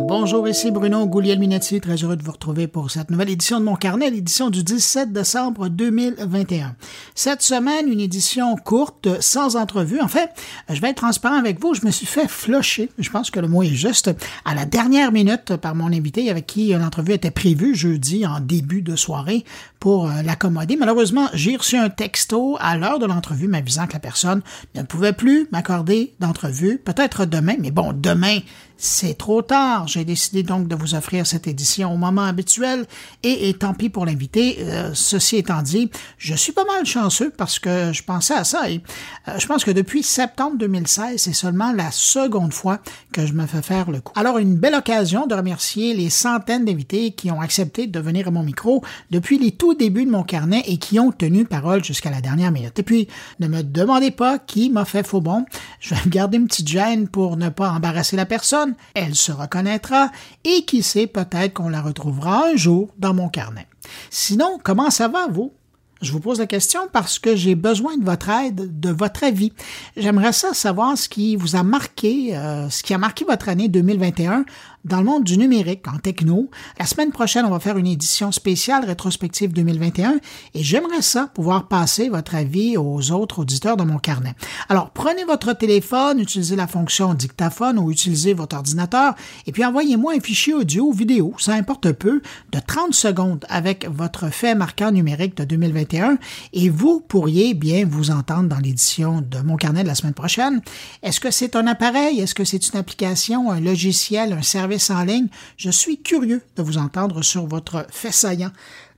Bonjour, ici Bruno Gouliel-Minetti, très heureux de vous retrouver pour cette nouvelle édition de mon carnet, l'édition du 17 décembre 2021. Cette semaine, une édition courte, sans entrevue. En fait, je vais être transparent avec vous, je me suis fait flocher, je pense que le mot est juste, à la dernière minute par mon invité avec qui l'entrevue était prévue jeudi en début de soirée pour euh, l'accommoder. Malheureusement, j'ai reçu un texto à l'heure de l'entrevue m'avisant que la personne ne pouvait plus m'accorder d'entrevue, peut-être demain, mais bon, demain, c'est trop tard. J'ai décidé donc de vous offrir cette édition au moment habituel et, tant pis pour l'invité. Euh, ceci étant dit, je suis pas mal chanceux parce que je pensais à ça et euh, je pense que depuis septembre 2016, c'est seulement la seconde fois que je me fais faire le coup. Alors, une belle occasion de remercier les centaines d'invités qui ont accepté de venir à mon micro depuis les tout débuts de mon carnet et qui ont tenu parole jusqu'à la dernière minute. Et puis, ne me demandez pas qui m'a fait faux bon. Je vais me garder une petite gêne pour ne pas embarrasser la personne elle se reconnaîtra et qui sait peut-être qu'on la retrouvera un jour dans mon carnet. Sinon, comment ça va, vous? Je vous pose la question parce que j'ai besoin de votre aide, de votre avis. J'aimerais ça savoir ce qui vous a marqué, euh, ce qui a marqué votre année 2021 dans le monde du numérique, en techno. La semaine prochaine, on va faire une édition spéciale rétrospective 2021 et j'aimerais ça pouvoir passer votre avis aux autres auditeurs de mon carnet. Alors, prenez votre téléphone, utilisez la fonction dictaphone ou utilisez votre ordinateur et puis envoyez-moi un fichier audio ou vidéo, ça importe peu, de 30 secondes avec votre fait marquant numérique de 2021 et vous pourriez bien vous entendre dans l'édition de mon carnet de la semaine prochaine. Est-ce que c'est un appareil? Est-ce que c'est une application, un logiciel, un service ligne. Je suis curieux de vous entendre sur votre fait saillant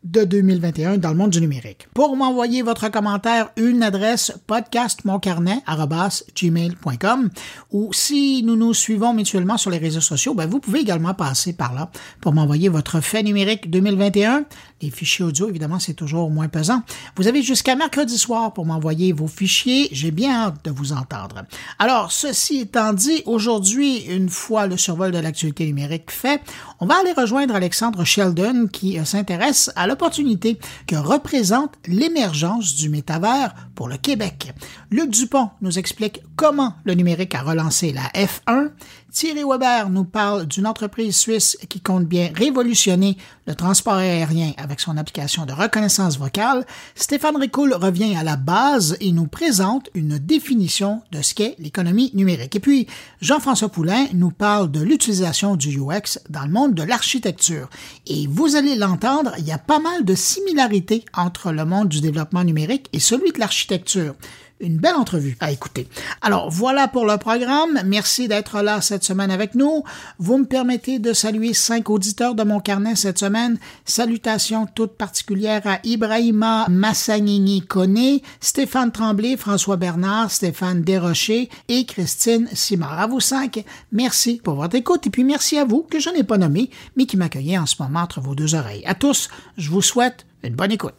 de 2021 dans le monde du numérique. Pour m'envoyer votre commentaire, une adresse podcastmoncarnet.gmail.com ou si nous nous suivons mutuellement sur les réseaux sociaux, ben vous pouvez également passer par là pour m'envoyer votre fait numérique 2021. Les fichiers audio, évidemment, c'est toujours moins pesant. Vous avez jusqu'à mercredi soir pour m'envoyer vos fichiers. J'ai bien hâte de vous entendre. Alors, ceci étant dit, aujourd'hui, une fois le survol de l'actualité numérique fait, on va aller rejoindre Alexandre Sheldon qui euh, s'intéresse à l'opportunité que représente l'émergence du métavers pour le Québec. Luc Dupont nous explique comment le numérique a relancé la F1. Thierry Weber nous parle d'une entreprise suisse qui compte bien révolutionner le transport aérien avec son application de reconnaissance vocale. Stéphane Ricoul revient à la base et nous présente une définition de ce qu'est l'économie numérique. Et puis, Jean-François Poulain nous parle de l'utilisation du UX dans le monde de l'architecture. Et vous allez l'entendre, il y a pas mal de similarités entre le monde du développement numérique et celui de l'architecture une belle entrevue à écouter. Alors voilà pour le programme. Merci d'être là cette semaine avec nous. Vous me permettez de saluer cinq auditeurs de mon carnet cette semaine. Salutations toutes particulières à Ibrahima Massanini Koné, Stéphane Tremblay, François Bernard, Stéphane Desrochers et Christine Simard. À vous cinq, merci pour votre écoute et puis merci à vous que je n'ai pas nommé mais qui m'accueillez en ce moment entre vos deux oreilles. À tous, je vous souhaite une bonne écoute.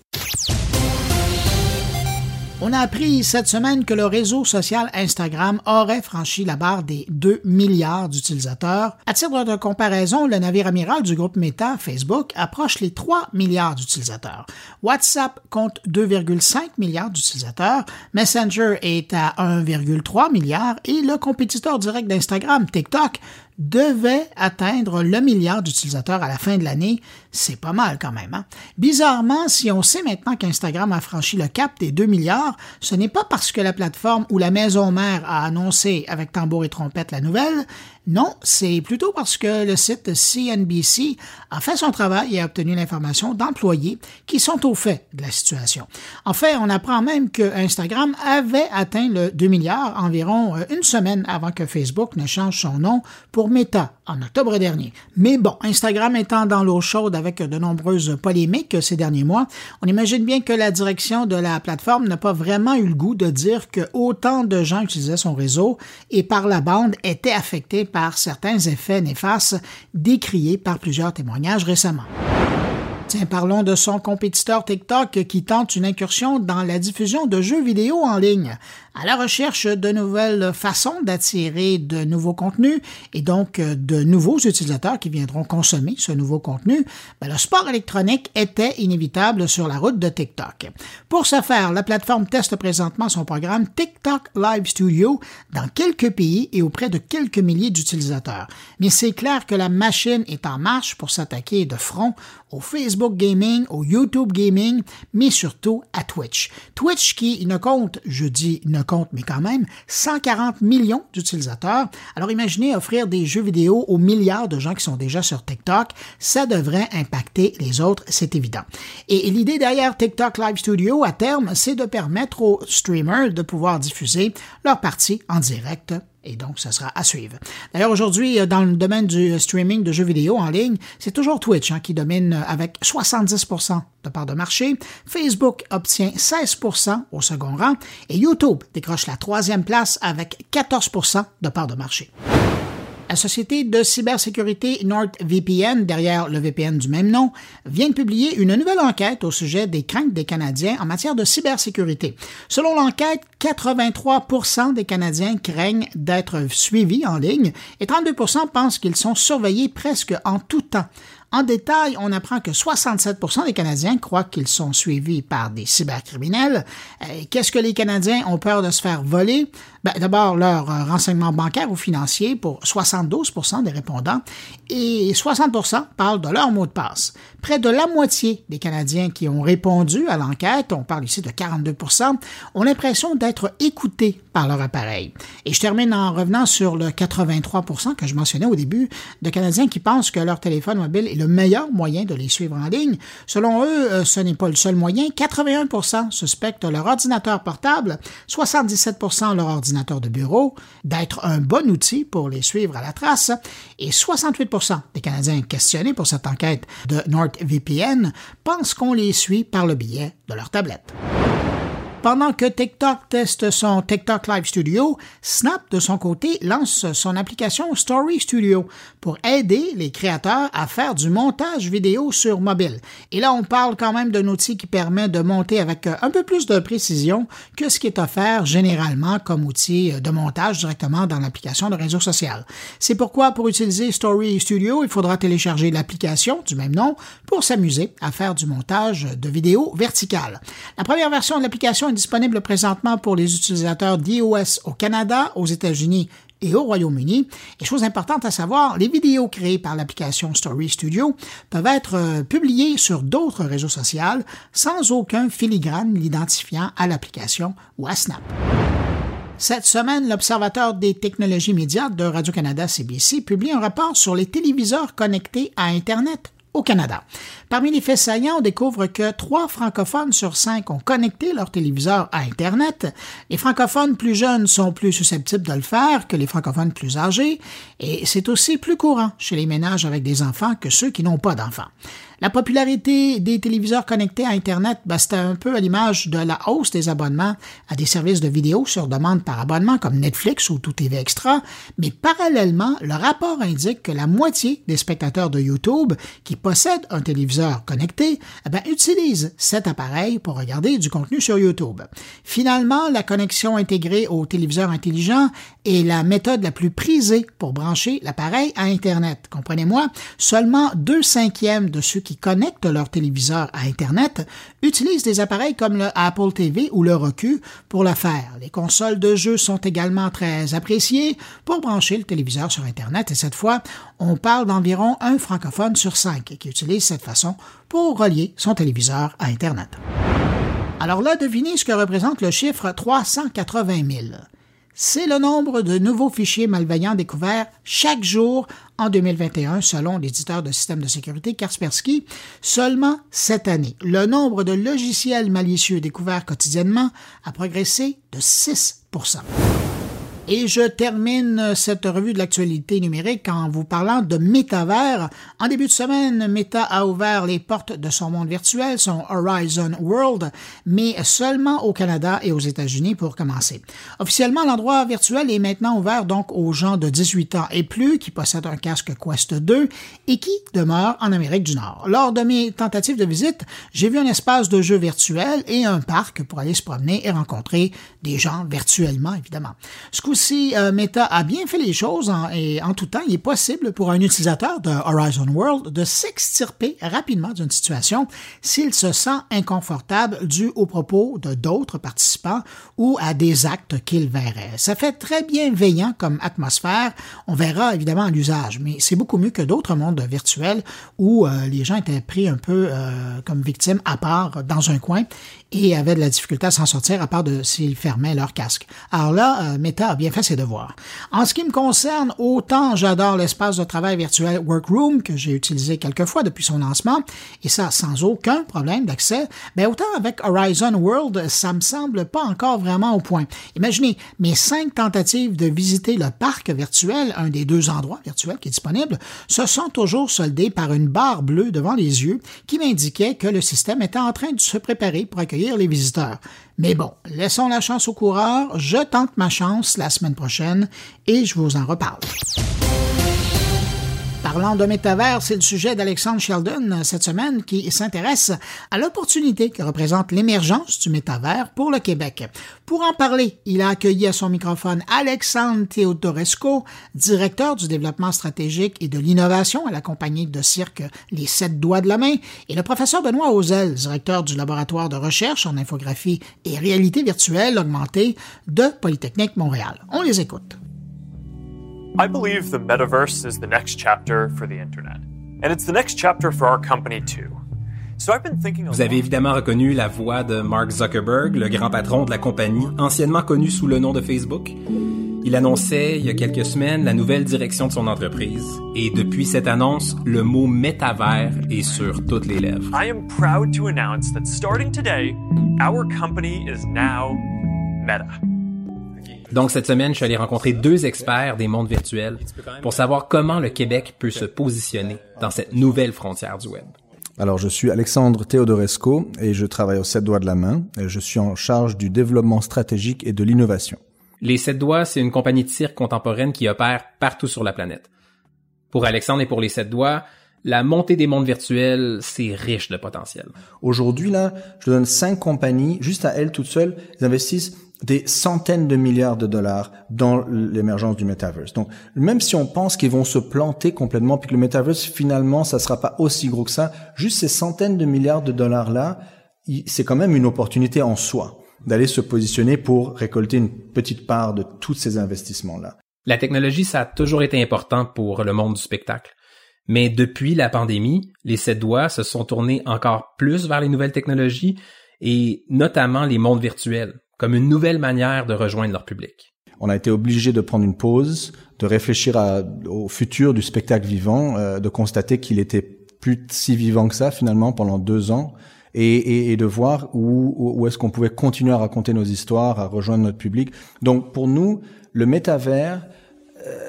On a appris cette semaine que le réseau social Instagram aurait franchi la barre des 2 milliards d'utilisateurs. À titre de comparaison, le navire amiral du groupe Meta, Facebook, approche les 3 milliards d'utilisateurs. WhatsApp compte 2,5 milliards d'utilisateurs, Messenger est à 1,3 milliard et le compétiteur direct d'Instagram, TikTok, devait atteindre le milliard d'utilisateurs à la fin de l'année. C'est pas mal quand même. Hein? Bizarrement, si on sait maintenant qu'Instagram a franchi le cap des 2 milliards, ce n'est pas parce que la plateforme ou la maison mère a annoncé avec tambour et trompette la nouvelle, non, c'est plutôt parce que le site CNBC a fait son travail et a obtenu l'information d'employés qui sont au fait de la situation. En fait, on apprend même que Instagram avait atteint le 2 milliards environ euh, une semaine avant que Facebook ne change son nom pour Meta en octobre dernier. Mais bon, Instagram étant dans l'eau chaude avec de nombreuses polémiques ces derniers mois, on imagine bien que la direction de la plateforme n'a pas vraiment eu le goût de dire que autant de gens utilisaient son réseau et par la bande étaient affectés par certains effets néfastes décriés par plusieurs témoignages récemment. Tiens, parlons de son compétiteur TikTok qui tente une incursion dans la diffusion de jeux vidéo en ligne. À la recherche de nouvelles façons d'attirer de nouveaux contenus et donc euh, de nouveaux utilisateurs qui viendront consommer ce nouveau contenu, ben, le sport électronique était inévitable sur la route de TikTok. Pour ce faire, la plateforme teste présentement son programme TikTok Live Studio dans quelques pays et auprès de quelques milliers d'utilisateurs. Mais c'est clair que la machine est en marche pour s'attaquer de front au Facebook Gaming, au YouTube Gaming, mais surtout à Twitch. Twitch qui ne compte, je dis ne compte, mais quand même, 140 millions d'utilisateurs. Alors imaginez offrir des jeux vidéo aux milliards de gens qui sont déjà sur TikTok, ça devrait impacter les autres, c'est évident. Et l'idée derrière TikTok Live Studio, à terme, c'est de permettre aux streamers de pouvoir diffuser leurs parties en direct et donc, ça sera à suivre. D'ailleurs, aujourd'hui, euh, dans le domaine du streaming de jeux vidéo en ligne, c'est toujours Twitch hein, qui domine euh, avec 70% de part de marché. Facebook obtient 16% au second rang et YouTube décroche la troisième place avec 14% de part de marché. La société de cybersécurité NordVPN, derrière le VPN du même nom, vient de publier une nouvelle enquête au sujet des craintes des Canadiens en matière de cybersécurité. Selon l'enquête, 83% des Canadiens craignent d'être suivis en ligne et 32% pensent qu'ils sont surveillés presque en tout temps. En détail, on apprend que 67% des Canadiens croient qu'ils sont suivis par des cybercriminels. Euh, qu'est-ce que les Canadiens ont peur de se faire voler? Ben, D'abord, leurs euh, renseignements bancaires ou financiers pour 72% des répondants et 60% parlent de leur mot de passe. Près de la moitié des Canadiens qui ont répondu à l'enquête, on parle ici de 42% ont l'impression d'être écoutés par leur appareil. Et je termine en revenant sur le 83 que je mentionnais au début de Canadiens qui pensent que leur téléphone mobile est le meilleur moyen de les suivre en ligne. Selon eux, euh, ce n'est pas le seul moyen. 81% suspectent leur ordinateur portable, 77% leur ordinateur de bureau, d'être un bon outil pour les suivre à la trace, et 68% des Canadiens questionnés pour cette enquête de NordVPN pensent qu'on les suit par le biais de leur tablette. Pendant que TikTok teste son TikTok Live Studio, Snap, de son côté, lance son application Story Studio pour aider les créateurs à faire du montage vidéo sur mobile. Et là, on parle quand même d'un outil qui permet de monter avec un peu plus de précision que ce qui est offert généralement comme outil de montage directement dans l'application de réseau social. C'est pourquoi, pour utiliser Story Studio, il faudra télécharger l'application du même nom pour s'amuser à faire du montage de vidéo verticale. La première version de l'application disponible présentement pour les utilisateurs d'iOS au Canada, aux États-Unis et au Royaume-Uni. Et chose importante à savoir, les vidéos créées par l'application Story Studio peuvent être euh, publiées sur d'autres réseaux sociaux sans aucun filigrane l'identifiant à l'application ou à Snap. Cette semaine, l'Observateur des technologies médias de Radio-Canada CBC publie un rapport sur les téléviseurs connectés à Internet au Canada. Parmi les faits saillants, on découvre que trois francophones sur cinq ont connecté leur téléviseur à Internet. Les francophones plus jeunes sont plus susceptibles de le faire que les francophones plus âgés, et c'est aussi plus courant chez les ménages avec des enfants que ceux qui n'ont pas d'enfants. La popularité des téléviseurs connectés à Internet, ben, c'était un peu à l'image de la hausse des abonnements à des services de vidéo sur demande par abonnement comme Netflix ou Tout TV Extra, mais parallèlement, le rapport indique que la moitié des spectateurs de YouTube qui possèdent un téléviseur connecté eh ben, utilisent cet appareil pour regarder du contenu sur YouTube. Finalement, la connexion intégrée au téléviseur intelligent est la méthode la plus prisée pour brancher l'appareil à Internet. Comprenez-moi, seulement deux cinquièmes de ceux connectent leur téléviseur à Internet utilisent des appareils comme le Apple TV ou le Roku pour le faire. Les consoles de jeux sont également très appréciées pour brancher le téléviseur sur Internet et cette fois, on parle d'environ un francophone sur cinq qui utilise cette façon pour relier son téléviseur à Internet. Alors là, devinez ce que représente le chiffre 380 000 c'est le nombre de nouveaux fichiers malveillants découverts chaque jour en 2021, selon l'éditeur de systèmes de sécurité Kaspersky. Seulement cette année, le nombre de logiciels malicieux découverts quotidiennement a progressé de 6 Et je termine cette revue de l'actualité numérique en vous parlant de métavers. En début de semaine, Meta a ouvert les portes de son monde virtuel, son Horizon World, mais seulement au Canada et aux États-Unis pour commencer. Officiellement, l'endroit virtuel est maintenant ouvert donc aux gens de 18 ans et plus qui possèdent un casque Quest 2 et qui demeurent en Amérique du Nord. Lors de mes tentatives de visite, j'ai vu un espace de jeu virtuel et un parc pour aller se promener et rencontrer des gens virtuellement, évidemment. Coup-ci, euh, Meta a bien fait les choses et en tout temps, il est possible pour un utilisateur de Horizon World de s'extirper rapidement d'une situation s'il se sent inconfortable dû aux propos de d'autres participants ou à des actes qu'il verrait. Ça fait très bienveillant comme atmosphère. On verra évidemment l'usage, mais c'est beaucoup mieux que d'autres mondes virtuels où euh, les gens étaient pris un peu euh, comme victimes à part dans un coin et avaient de la difficulté à s'en sortir à part de s'ils fermaient leur casque. Alors là, Meta a bien fait ses devoirs. En ce qui me concerne, autant j'adore l'espace de travail virtuel Workroom que j'ai utilisé quelques fois depuis son lancement, et ça sans aucun problème d'accès, mais ben, autant avec Horizon World, ça me semble pas encore vraiment au point. Imaginez mes cinq tentatives de visiter le parc virtuel, un des deux endroits virtuels qui est disponible, se sont toujours soldées par une barre bleue devant les yeux qui m'indiquait que le système était en train de se préparer pour accueillir les visiteurs. Mais bon, laissons la chance au coureur, je tente ma chance la semaine prochaine et je vous en reparle. Parlant de métavers, c'est le sujet d'Alexandre Sheldon cette semaine qui s'intéresse à l'opportunité que représente l'émergence du métavers pour le Québec. Pour en parler, il a accueilli à son microphone Alexandre Theodoresco, directeur du développement stratégique et de l'innovation à la compagnie de cirque Les Sept Doigts de la Main, et le professeur Benoît Ozel, directeur du laboratoire de recherche en infographie et réalité virtuelle augmentée de Polytechnique Montréal. On les écoute. I believe the metaverse is the next chapter for the internet. And it's the next chapter for our company too. So I've been thinking Vous avez évidemment reconnu la voix de Mark Zuckerberg, le grand patron de la compagnie, anciennement connu sous le nom de Facebook. Il annonçait il y a quelques semaines la nouvelle direction de son entreprise et depuis cette annonce, le mot métavers est sur toutes les lèvres. I am proud to announce that starting today, our company is now Meta. Donc cette semaine, je suis allé rencontrer deux experts des mondes virtuels pour savoir comment le Québec peut se positionner dans cette nouvelle frontière du web. Alors, je suis Alexandre Theodoresco et je travaille aux Sept Doigts de la Main. Et je suis en charge du développement stratégique et de l'innovation. Les Sept Doigts, c'est une compagnie de cirque contemporaine qui opère partout sur la planète. Pour Alexandre et pour les Sept Doigts, la montée des mondes virtuels, c'est riche de potentiel. Aujourd'hui, là, je donne cinq compagnies, juste à elles toutes seules, elles investissent des centaines de milliards de dollars dans l'émergence du metaverse. Donc, même si on pense qu'ils vont se planter complètement, puis que le metaverse, finalement, ça sera pas aussi gros que ça, juste ces centaines de milliards de dollars-là, c'est quand même une opportunité en soi d'aller se positionner pour récolter une petite part de tous ces investissements-là. La technologie, ça a toujours été important pour le monde du spectacle. Mais depuis la pandémie, les sept doigts se sont tournés encore plus vers les nouvelles technologies et notamment les mondes virtuels comme une nouvelle manière de rejoindre leur public. On a été obligé de prendre une pause, de réfléchir au futur du spectacle vivant, euh, de constater qu'il était plus si vivant que ça finalement pendant deux ans, et, de voir où, est-ce qu'on pouvait continuer à raconter nos histoires, à rejoindre notre public. Donc pour nous, le métavers,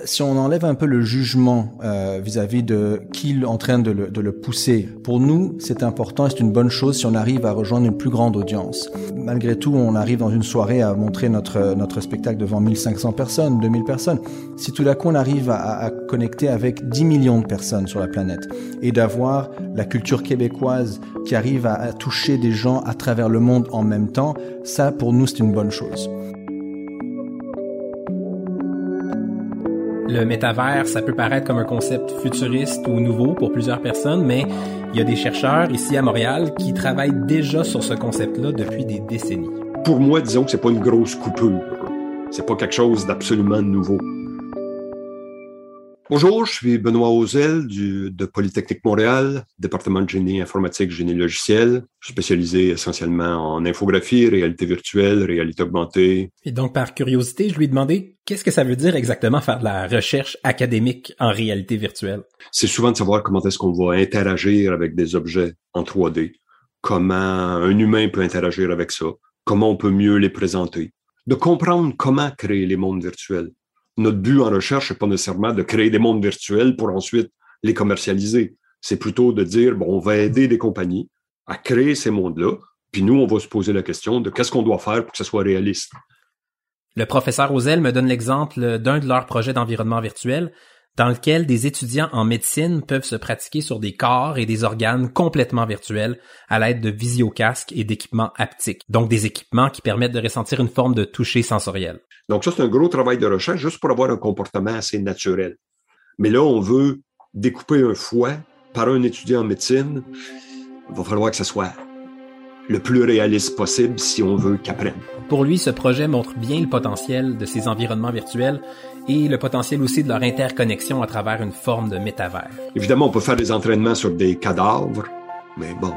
si on enlève un peu le jugement euh, vis-à-vis de qui est en train de le, de le pousser, pour nous, c'est important et c'est une bonne chose si on arrive à rejoindre une plus grande audience. Malgré tout, on arrive dans une soirée à montrer notre, notre spectacle devant 1500 personnes, 2000 personnes. Si tout d'un coup on arrive à, à, connecter avec 10 millions de personnes sur la planète et d'avoir la culture québécoise qui arrive à, à toucher des gens à travers le monde en même temps, ça pour nous c'est une bonne chose. Le métavers, ça peut paraître comme un concept futuriste ou nouveau pour plusieurs personnes, mais il y a des chercheurs ici à Montréal qui travaillent déjà sur ce concept-là depuis des décennies. Pour moi, disons que c'est pas une grosse coupure. C'est pas quelque chose d'absolument nouveau. Bonjour, je suis Benoît Ozel du, de Polytechnique Montréal, département de génie informatique, génie logiciel, spécialisé essentiellement en infographie, réalité virtuelle, réalité augmentée. Et donc, par curiosité, je lui ai demandé qu'est-ce que ça veut dire exactement faire de la recherche académique en réalité virtuelle? C'est souvent de savoir comment est-ce qu'on va interagir avec des objets en 3D, comment un humain peut interagir avec ça, comment on peut mieux les présenter. de comprendre comment créer les mondes virtuels. Notre but en recherche n'est pas nécessairement de créer des mondes virtuels pour ensuite les commercialiser. C'est plutôt de dire, bon, on va aider des compagnies à créer ces mondes-là, puis nous, on va se poser la question de qu'est-ce qu'on doit faire pour que ce soit réaliste. Le professeur Ozel me donne l'exemple d'un de leurs projets d'environnement virtuel dans lequel des étudiants en médecine peuvent se pratiquer sur des corps et des organes complètement virtuels à l'aide de visiocasques et d'équipements haptiques, donc des équipements qui permettent de ressentir une forme de toucher sensoriel. Donc ça, c'est un gros travail de recherche juste pour avoir un comportement assez naturel. Mais là, on veut découper un foie par un étudiant en médecine. Il va falloir que ce soit le plus réaliste possible si on veut qu'apprenne. Pour lui, ce projet montre bien le potentiel de ces environnements virtuels et le potentiel aussi de leur interconnexion à travers une forme de métavers. Évidemment, on peut faire des entraînements sur des cadavres, mais bon,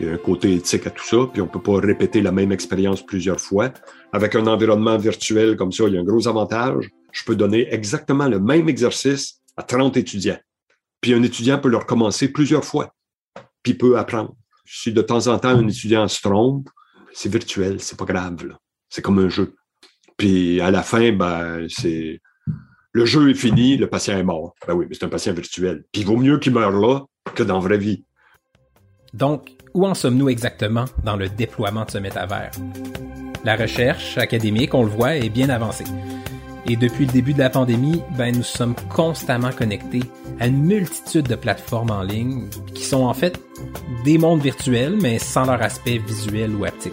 il y a un côté éthique à tout ça, puis on peut pas répéter la même expérience plusieurs fois. Avec un environnement virtuel comme ça, il y a un gros avantage. Je peux donner exactement le même exercice à 30 étudiants. Puis un étudiant peut le recommencer plusieurs fois, puis peut apprendre. Si de temps en temps un étudiant se trompe, c'est virtuel, c'est pas grave. C'est comme un jeu. Puis à la fin, ben, c'est le jeu est fini, le patient est mort. Ben oui, mais c'est un patient virtuel. Puis il vaut mieux qu'il meure là que dans la vraie vie. Donc, où en sommes-nous exactement dans le déploiement de ce métavers? La recherche académique, on le voit, est bien avancée. Et depuis le début de la pandémie, ben, nous sommes constamment connectés à une multitude de plateformes en ligne qui sont en fait des mondes virtuels, mais sans leur aspect visuel ou haptique.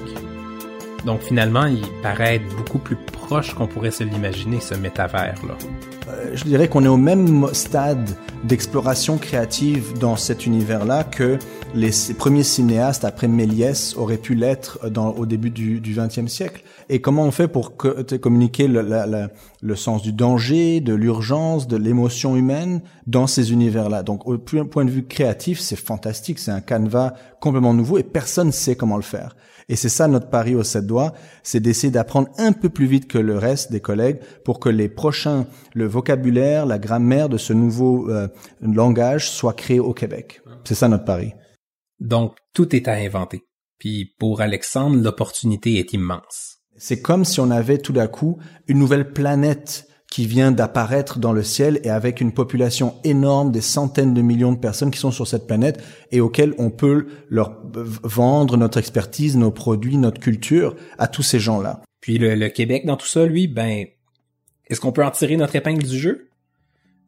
Donc finalement, il paraît être beaucoup plus proche qu'on pourrait se l'imaginer, ce métavers-là. Euh, je dirais qu'on est au même stade d'exploration créative dans cet univers-là que les premiers cinéastes après Méliès auraient pu l'être au début du XXe siècle. Et comment on fait pour communiquer le, le, sens du danger, de l'urgence, de l'émotion humaine dans ces univers-là? Donc, au point de vue créatif, c'est fantastique. C'est un canevas complètement nouveau et personne ne sait comment le faire. Et c'est ça notre pari au 7 doigts, c'est d'essayer d'apprendre un peu plus vite que le reste des collègues pour que les prochains, le vocabulaire, la grammaire de ce nouveau euh, langage soit créé au Québec. C'est ça notre pari. Donc, tout est à inventer. Puis pour Alexandre, l'opportunité est immense. C'est comme si on avait tout d'un coup une nouvelle planète qui vient d'apparaître dans le ciel et avec une population énorme, des centaines de millions de personnes qui sont sur cette planète et auxquelles on peut leur vendre notre expertise, nos produits, notre culture à tous ces gens-là. Puis le, Québec dans tout ça, lui, ben, est-ce qu'on peut en tirer notre épingle du jeu?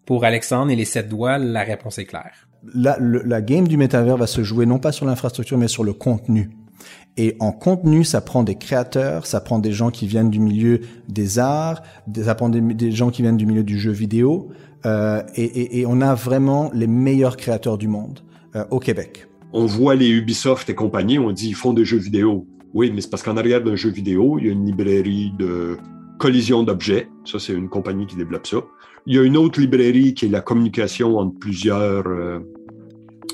Pour Alexandre et les sept doigts, la réponse est claire. La, la game du métavers va se jouer non pas sur l'infrastructure, mais sur le contenu. Et en contenu, ça prend des créateurs, ça prend des gens qui viennent du milieu des arts, ça prend des, gens qui viennent du milieu du jeu vidéo, euh, et, et, et, on a vraiment les meilleurs créateurs du monde euh, au Québec. On voit les Ubisoft et compagnie, on dit ils font des jeux vidéo. Oui, mais c'est parce qu'en arrière d'un jeu vidéo, il y a une librairie de collision d'objets. Ça, c'est une compagnie qui développe ça. Il y a une autre librairie qui est la communication entre plusieurs euh,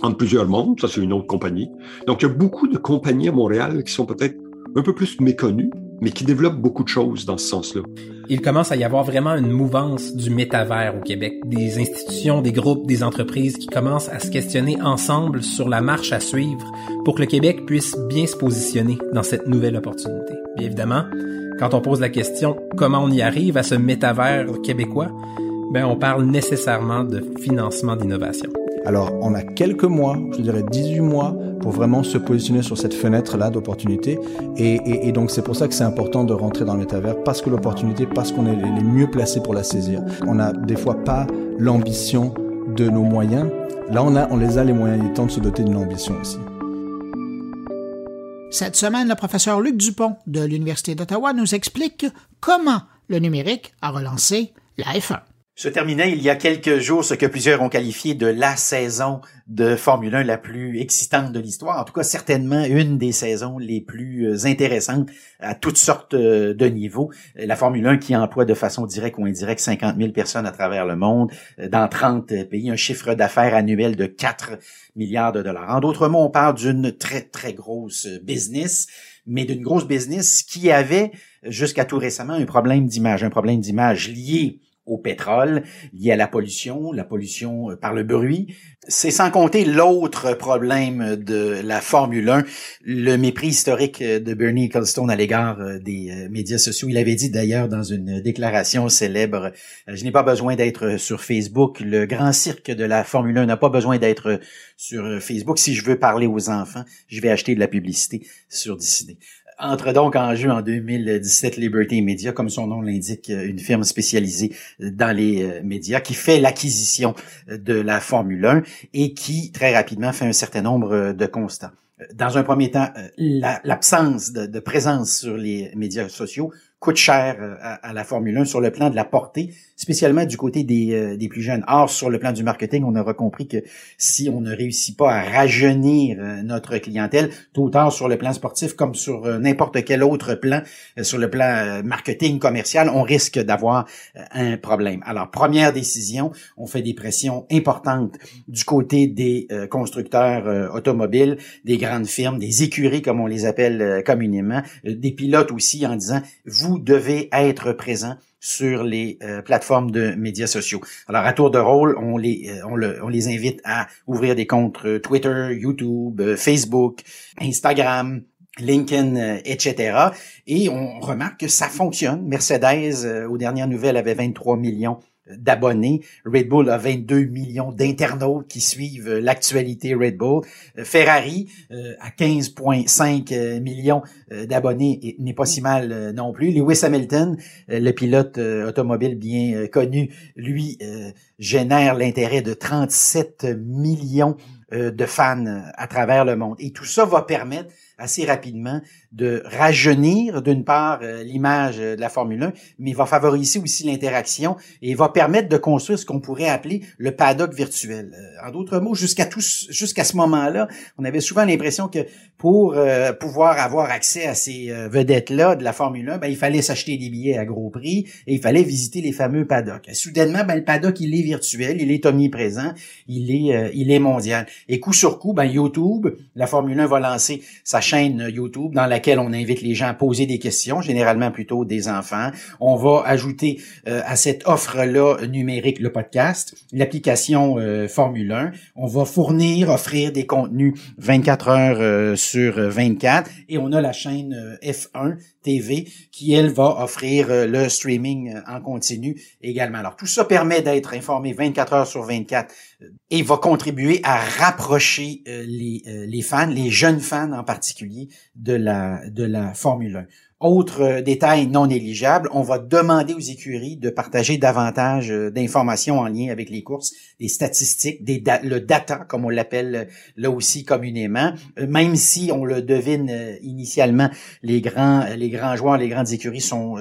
entre plusieurs mondes. Ça, c'est une autre compagnie. Donc, il y a beaucoup de compagnies à Montréal qui sont peut-être un peu plus méconnues, mais qui développent beaucoup de choses dans ce sens-là. Il commence à y avoir vraiment une mouvance du métavers au Québec, des institutions, des groupes, des entreprises qui commencent à se questionner ensemble sur la marche à suivre pour que le Québec puisse bien se positionner dans cette nouvelle opportunité. Bien évidemment, quand on pose la question comment on y arrive à ce métavers québécois, ben on parle nécessairement de financement d'innovation. Alors, on a quelques mois, je dirais 18 mois, pour vraiment se positionner sur cette fenêtre-là d'opportunité. Et, donc, c'est pour ça que c'est important de rentrer dans le métavers, parce que l'opportunité, parce qu'on est les mieux placés pour la saisir. On n'a des fois pas l'ambition de nos moyens. Là, on, a, on les a les moyens. Il est temps de se doter d'une ambition aussi. Cette semaine, le professeur Luc Dupont de l'Université d'Ottawa nous explique comment le numérique a relancé la F1 se terminait il y a quelques jours ce que plusieurs ont qualifié de la saison de Formule 1 la plus excitante de l'histoire. En tout cas, certainement une des saisons les plus euh, intéressantes à toutes sortes euh, de niveaux. La Formule 1 qui emploie de façon directe ou indirecte 50 000 personnes à travers le monde, euh, dans 30 pays, un chiffre d'affaires annuel de 4 milliards de dollars. En d'autres mots, on parle d'une très, très grosse business, mais d'une grosse business qui avait jusqu'à tout récemment un problème d'image, un problème d'image lié au pétrole, liées à la pollution, la pollution euh, par le bruit. C'est sans compter l'autre problème de la Formule 1, le mépris historique de Bernie Ecclestone à l'égard euh, des médias sociaux. Il avait dit d'ailleurs dans une déclaration célèbre, je n'ai pas besoin d'être sur Facebook, le grand cirque de la Formule 1 n'a pas besoin d'être sur Facebook. Si je veux parler aux enfants, je vais acheter de la publicité sur Disney entre donc en jeu en 2017 Liberty Media, comme son nom l'indique, une firme spécialisée dans les euh, médias qui fait l'acquisition de la Formule 1 et qui très rapidement fait un certain nombre de constats. Dans un premier temps, euh, l'absence de, présence sur les médias sociaux coûte cher euh, à, la Formule 1 sur le plan de la portée, spécialement du côté des, euh, des plus jeunes. Or, sur le plan du marketing, on aura compris que si on ne réussit pas à rajeunir euh, notre clientèle, tôt ou tard sur le plan sportif, comme sur n'importe quel autre plan, sur le plan marketing commercial, on risque d'avoir un problème. Alors, première décision, on fait des pressions importantes du côté des constructeurs automobiles, des grandes firmes, des écuries, comme on les appelle communément, des pilotes aussi, en disant, vous devez être présent sur les euh, plateformes de médias sociaux. Alors, à tour de rôle, on les, euh, on, les invite à ouvrir des comptes euh, Twitter, YouTube, Facebook, Instagram, LinkedIn, etc. Et on remarque que ça fonctionne. Mercedes, aux dernières nouvelles, avait 23 millions d'abonnés. Red Bull a 22 millions d'internautes qui suivent euh, l'actualité Red Bull. Euh, Ferrari euh, à 15,5 millions d'abonnés n'est pas si mal non plus. Lewis Hamilton, le pilote automobile bien connu, lui génère l'intérêt de 37 millions de fans à travers le monde. Et tout ça va permettre assez rapidement de rajeunir d'une part euh, l'image de la Formule 1, mais va favoriser aussi l'interaction et va permettre de construire ce qu'on pourrait appeler le paddock virtuel. Euh, en d'autres mots, jusqu'à jusqu'à ce moment-là, on avait souvent l'impression que pour euh, pouvoir avoir accès à ces vedettes-là de la Formule 1, ben, il fallait s'acheter des billets à gros prix et il fallait visiter les fameux paddocks. soudainement, ben, le paddock, il est virtuel, il est omniprésent, il est, il est mondial. Et coup sur coup, ben, YouTube, la Formule 1 va lancer sa chaîne YouTube dans laquelle on invite les gens à poser des questions, généralement plutôt des enfants. On va ajouter euh, à cette offre-là numérique le podcast, l'application euh, Formule 1. On va fournir, offrir des contenus 24 heures euh, sur 24 et on a la chaîne F1 TV qui, elle, va offrir le streaming en continu également. Alors, tout ça permet d'être informé 24 heures sur 24 et va contribuer à rapprocher les, les fans, les jeunes fans en particulier, de la, de la Formule 1. Autre euh, détail non négligeable, on va demander aux écuries de partager davantage euh, d'informations en lien avec les courses, des statistiques, des le data, comme on l'appelle euh, là aussi communément, même si on le devine initialement, les grands, les grands joueurs, les grandes écuries sont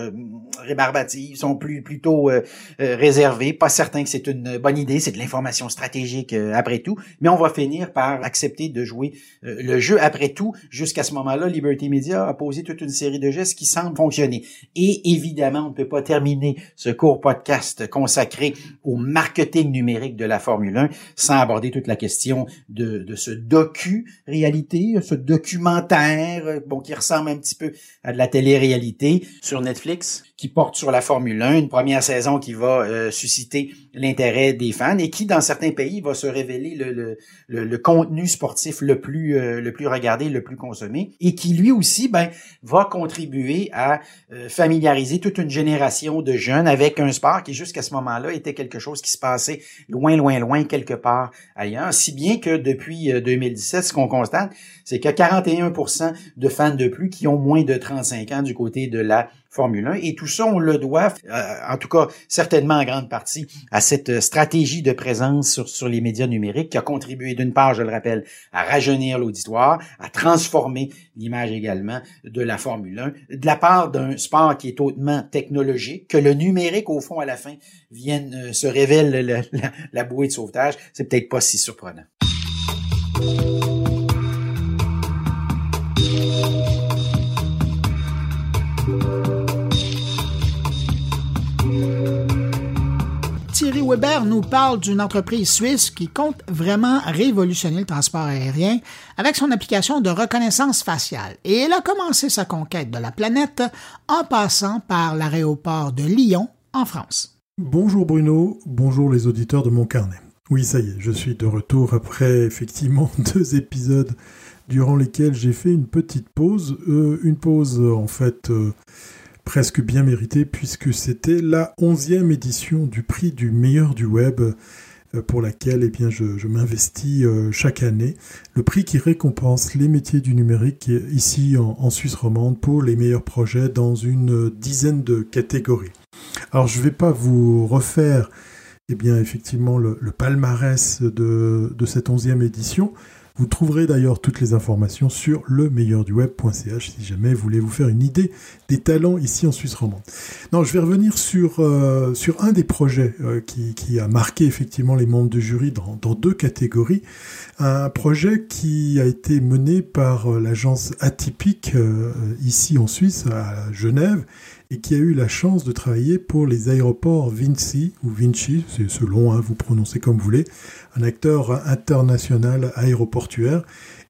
rébarbatifs, sont plus plutôt réservés. Pas certain que c'est une bonne idée, c'est de l'information stratégique après tout, mais on va finir par accepter de jouer le jeu après tout. Jusqu'à ce moment-là, Liberty Media a posé toute une série de gestes qui semble fonctionner. Et évidemment, on ne peut pas terminer ce court podcast consacré au marketing numérique de la Formule 1 sans aborder toute la question de, de ce docu-réalité, ce documentaire, bon, qui ressemble un petit peu à de la télé-réalité sur Netflix, qui porte sur la Formule 1, une première saison qui va euh, susciter l'intérêt des fans et qui, dans certains pays, va se révéler le, le, le, contenu sportif le plus, euh, le plus regardé, le plus consommé, et qui lui aussi ben, va contribuer à euh, familiariser toute une génération de jeunes avec un sport qui, jusqu'à ce moment-là, était quelque chose qui se passait loin, loin, loin, quelque part ailleurs. Si bien que depuis 2017, ce qu'on constate, c'est que 41% de fans de plus qui ont moins de 35 ans du côté de la Formule 1. Et tout ça, on le doit, euh, en tout cas certainement en grande partie, à cette stratégie de présence sur, sur les médias numériques qui a contribué d'une part, je le rappelle, à rajeunir l'auditoire, à transformer l'image également de la Formule 1, de la part d'un sport qui est hautement technologique, que le numérique, au fond, à la fin, vienne, euh, se révèle la, la bouée de sauvetage, c'est peut-être pas si surprenant. Weber nous parle d'une entreprise suisse qui compte vraiment révolutionner le transport aérien avec son application de reconnaissance faciale. Et elle a commencé sa conquête de la planète en passant par l'aéroport de Lyon en France. Bonjour Bruno, bonjour les auditeurs de mon carnet. Oui, ça y est, je suis de retour après effectivement deux épisodes durant lesquels j'ai fait une petite pause. Euh, une pause en fait euh, presque bien méritée puisque c'était la onzième édition du prix du meilleur du web euh, pour laquelle eh je, m'investis chaque année. Le prix qui récompense les métiers du numérique ici en, Suisse romande pour les meilleurs projets dans une dizaine de catégories. Alors je ne vais pas vous refaire eh bien, effectivement le, palmarès de cette onzième édition. Vous trouverez d'ailleurs toutes les informations sur le meilleurduweb.ch si jamais vous voulez vous faire une idée des talents ici en Suisse romande. Non, je vais revenir sur, euh, sur un des projets euh, qui, a marqué effectivement les membres du jury dans, dans, deux catégories. Un projet qui a été mené par euh, l'agence Atypique ici en Suisse, à Genève, et qui a eu la chance de travailler pour les aéroports Vinci ou Vinci, c'est selon, hein, vous prononcez comme vous voulez, un acteur international aéroportuaire.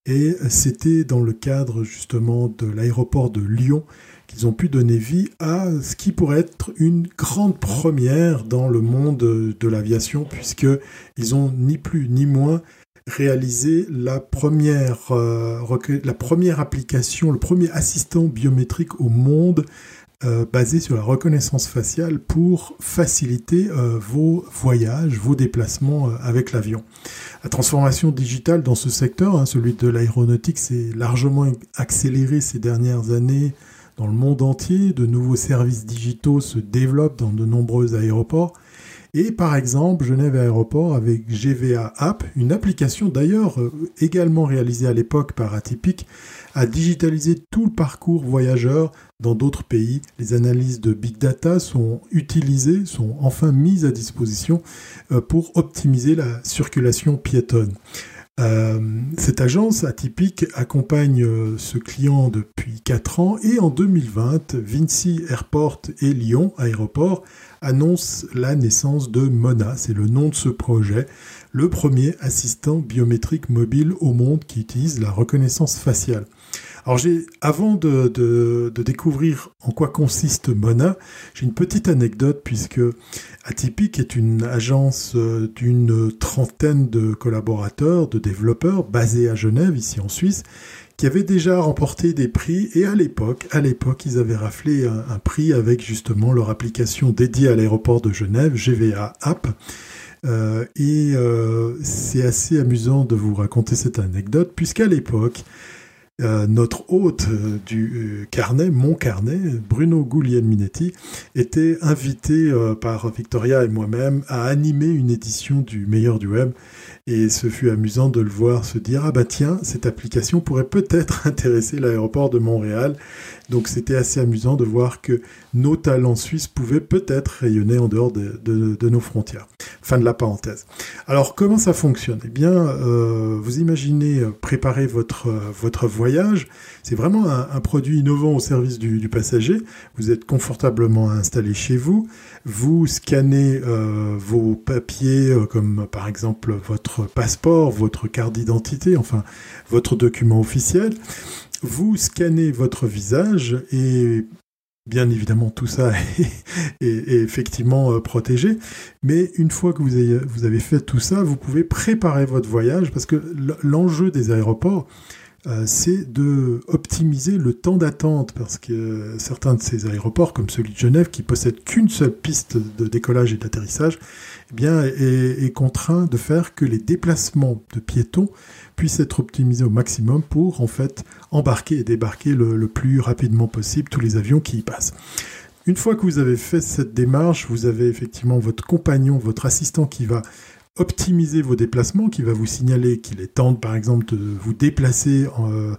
Et c'était dans le cadre justement de l'aéroport de Lyon qu'ils ont pu donner vie à ce qui pourrait être une grande première dans le monde de l'aviation, puisqu'ils ont ni plus ni moins réalisé la première, euh, la première application, le premier assistant biométrique au monde euh, basé sur la reconnaissance faciale pour faciliter euh, vos voyages, vos déplacements euh, avec l'avion. La transformation digitale dans ce secteur, hein, celui de l'aéronautique, s'est largement accélérée ces dernières années dans le monde entier. De nouveaux services digitaux se développent dans de nombreux aéroports. Et par exemple, Genève Aéroport avec GVA App, une application d'ailleurs également réalisée à l'époque par Atypic, a digitalisé tout le parcours voyageur dans d'autres pays. Les analyses de big data sont utilisées, sont enfin mises à disposition euh, pour optimiser la circulation piétonne. Euh, cette agence atypique accompagne euh, ce client depuis 4 ans et en 2020, Vinci Airport et Lyon Aéroport annoncent la naissance de Mona, c'est le nom de ce projet, le premier assistant biométrique mobile au monde qui utilise la reconnaissance faciale. Alors j'ai, avant de, découvrir en quoi consiste Mona, j'ai une petite anecdote puisque Atypic est une agence euh, d'une trentaine de collaborateurs, de développeurs basés à Genève, ici en Suisse, qui avaient déjà remporté des prix et à l'époque, à l'époque, ils avaient raflé un, prix avec justement leur application dédiée à l'aéroport de Genève, GVA App. Euh, et euh, c'est assez amusant de vous raconter cette anecdote, puisqu'à l'époque, euh, notre hôte euh, du euh, carnet, mon carnet, Bruno Guglielminetti, était invité par Victoria et moi-même à animer une édition du meilleur du web. Et ce fut amusant de le voir se dire, ah bah tiens, cette application pourrait peut-être intéresser l'aéroport de Montréal. Donc c'était assez amusant de voir que nos talents suisses pouvaient peut-être rayonner en dehors de, nos frontières. Fin de la parenthèse. Alors comment ça fonctionne? Eh bien, euh, vous imaginez euh, préparer euh, votre voyage. C'est vraiment un, produit innovant au service du, passager. Vous êtes confortablement installé chez vous. Vous scannez vos papiers comme par exemple votre passeport, votre carte d'identité, enfin votre document officiel. Vous scannez votre visage et Bien évidemment, tout ça est, effectivement euh, protégé, mais une fois que vous avez, fait tout ça, vous pouvez préparer votre voyage parce que l'enjeu des aéroports, euh, c'est de optimiser le temps d'attente parce que certains de ces aéroports, comme celui de Genève, qui possède qu'une seule piste de décollage et d'atterrissage, eh bien, est, contraint de faire que les déplacements de piétons puissent être optimisés au maximum pour en fait embarquer et débarquer le plus rapidement possible tous les avions qui y passent. Une fois que vous avez fait cette démarche, vous avez effectivement votre compagnon, votre assistant qui va optimiser vos déplacements, qui va vous signaler qu'il est temps, par exemple, de vous déplacer en, euh,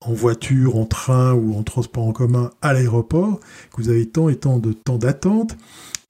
en voiture, en train ou en transport en commun à l'aéroport, que vous avez tant et tant de temps d'attente.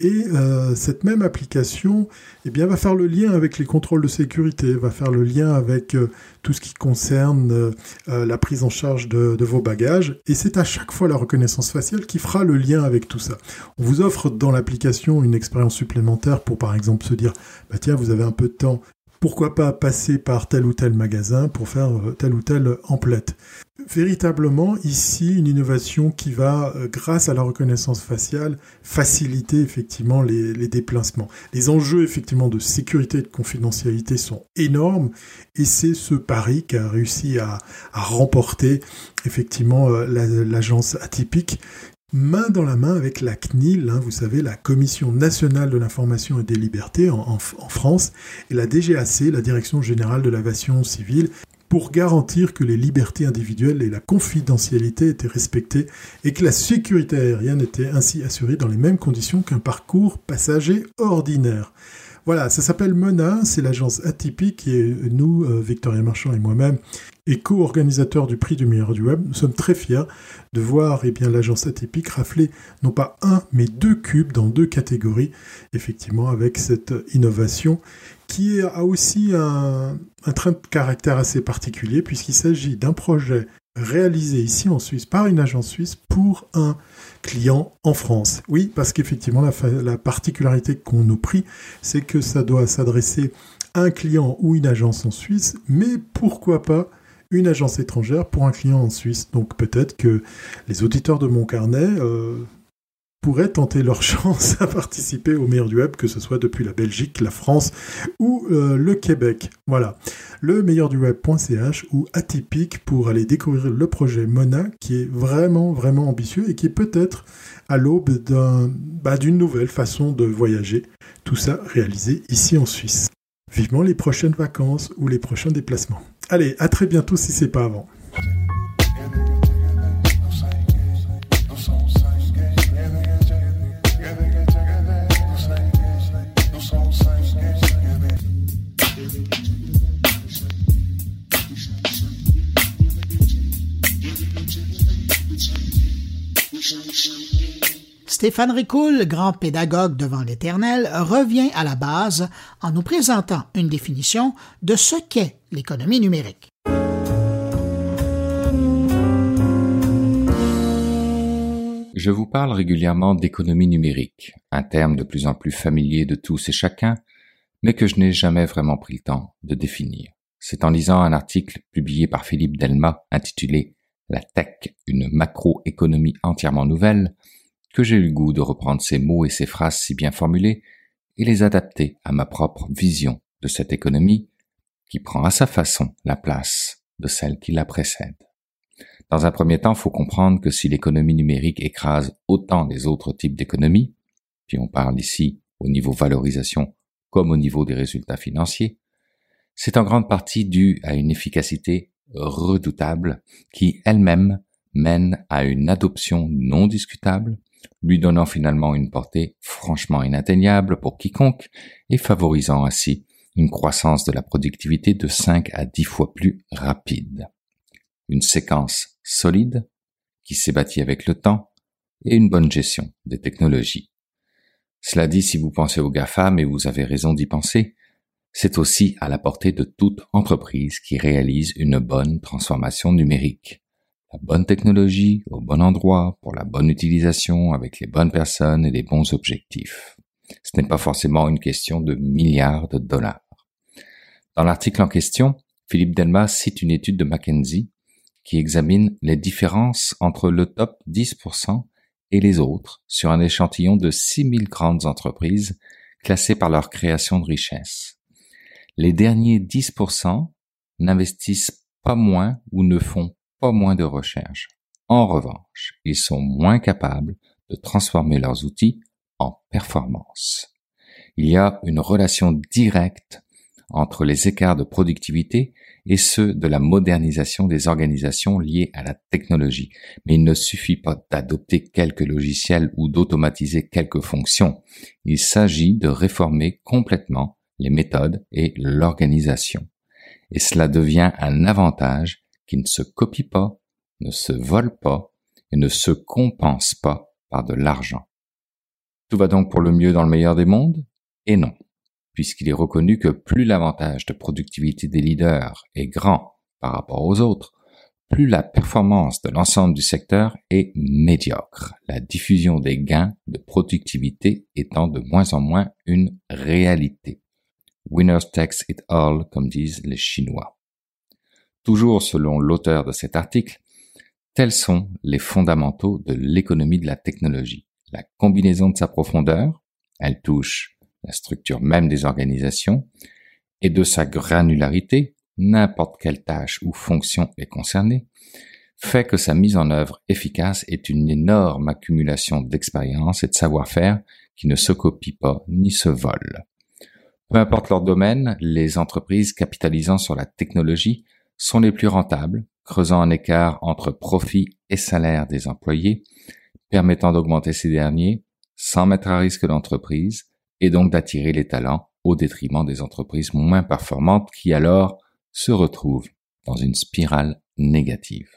Et euh, cette même application eh bien, va faire le lien avec les contrôles de sécurité, va faire le lien avec euh, tout ce qui concerne euh, la prise en charge de, de vos bagages. Et c'est à chaque fois la reconnaissance faciale qui fera le lien avec tout ça. On vous offre dans l'application une expérience supplémentaire pour par exemple se dire, bah tiens, vous avez un peu de temps, pourquoi pas passer par tel ou tel magasin pour faire euh, tel ou tel emplette Véritablement, ici, une innovation qui va, euh, grâce à la reconnaissance faciale, faciliter effectivement les, déplacements. Les enjeux effectivement de sécurité et de confidentialité sont énormes et c'est ce pari qu'a réussi à, à, remporter effectivement euh, l'agence atypique main dans la main avec la CNIL, hein, vous savez, la Commission nationale de l'information et des libertés en, en, France, et la DGAC, la Direction générale de l'aviation civile, pour garantir que les libertés individuelles et la confidentialité étaient respectées et que la sécurité aérienne était ainsi assurée dans les mêmes conditions qu'un parcours passager ordinaire. Voilà, ça s'appelle MENA, c'est l'agence atypique et nous, euh, Victoria Marchand et moi-même, et co-organisateur du prix du meilleur du web, nous sommes très fiers de voir eh l'agence atypique rafler non pas un, mais deux cubes dans deux catégories, effectivement, avec cette innovation qui a aussi un, un train de caractère assez particulier, puisqu'il s'agit d'un projet réalisé ici en Suisse par une agence suisse pour un client en France. Oui, parce qu'effectivement, la, la, particularité qu'on nous prie, c'est que ça doit s'adresser à un client ou une agence en Suisse, mais pourquoi pas une agence étrangère pour un client en Suisse. Donc peut-être que les auditeurs de mon carnet euh, pourraient tenter leur chance à participer au meilleur du web, que ce soit depuis la Belgique, la France ou euh, le Québec. Voilà, le meilleur du web.ch ou atypique pour aller découvrir le projet Mona qui est vraiment vraiment ambitieux et qui est peut-être à l'aube bah, d'une nouvelle façon de voyager. Tout ça réalisé ici en Suisse. Vivement les prochaines vacances ou les prochains déplacements. Allez, à très bientôt si c'est pas avant. Stéphane Ricoul, grand pédagogue devant l'Éternel, revient à la base en nous présentant une définition de ce qu'est l'économie numérique. Je vous parle régulièrement d'économie numérique, un terme de plus en plus familier de tous et chacun, mais que je n'ai jamais vraiment pris le temps de définir. C'est en lisant un article publié par Philippe Delma intitulé La tech, une macroéconomie entièrement nouvelle que j'ai eu le goût de reprendre ces mots et ces phrases si bien formulées et les adapter à ma propre vision de cette économie qui prend à sa façon la place de celle qui la précède. Dans un premier temps, faut comprendre que si l'économie numérique écrase autant les autres types d'économies, puis on parle ici au niveau valorisation comme au niveau des résultats financiers, c'est en grande partie dû à une efficacité redoutable qui elle-même mène à une adoption non discutable lui donnant finalement une portée franchement inatteignable pour quiconque et favorisant ainsi une croissance de la productivité de 5 à 10 fois plus rapide. Une séquence solide qui s'est bâtie avec le temps et une bonne gestion des technologies. Cela dit, si vous pensez aux GAFAM, et vous avez raison d'y penser, c'est aussi à la portée de toute entreprise qui réalise une bonne transformation numérique la bonne technologie au bon endroit pour la bonne utilisation avec les bonnes personnes et les bons objectifs. Ce n'est pas forcément une question de milliards de dollars. Dans l'article en question, Philippe Delmas cite une étude de McKinsey qui examine les différences entre le top 10% et les autres sur un échantillon de 6000 grandes entreprises classées par leur création de richesse. Les derniers 10% n'investissent pas moins ou ne font pas moins de recherche. En revanche, ils sont moins capables de transformer leurs outils en performance. Il y a une relation directe entre les écarts de productivité et ceux de la modernisation des organisations liées à la technologie. Mais il ne suffit pas d'adopter quelques logiciels ou d'automatiser quelques fonctions. Il s'agit de réformer complètement les méthodes et l'organisation. Et cela devient un avantage qui ne se copie pas, ne se vole pas et ne se compense pas par de l'argent. Tout va donc pour le mieux dans le meilleur des mondes? Et non, puisqu'il est reconnu que plus l'avantage de productivité des leaders est grand par rapport aux autres, plus la performance de l'ensemble du secteur est médiocre, la diffusion des gains de productivité étant de moins en moins une réalité. Winner takes it all, comme disent les Chinois. Toujours selon l'auteur de cet article, tels sont les fondamentaux de l'économie de la technologie. La combinaison de sa profondeur, elle touche la structure même des organisations, et de sa granularité, n'importe quelle tâche ou fonction est concernée, fait que sa mise en œuvre efficace est une énorme accumulation d'expérience et de savoir-faire qui ne se copie pas ni se vole. Peu importe leur domaine, les entreprises capitalisant sur la technologie sont les plus rentables, creusant un écart entre profit et salaire des employés, permettant d'augmenter ces derniers sans mettre à risque l'entreprise et donc d'attirer les talents au détriment des entreprises moins performantes qui alors se retrouvent dans une spirale négative.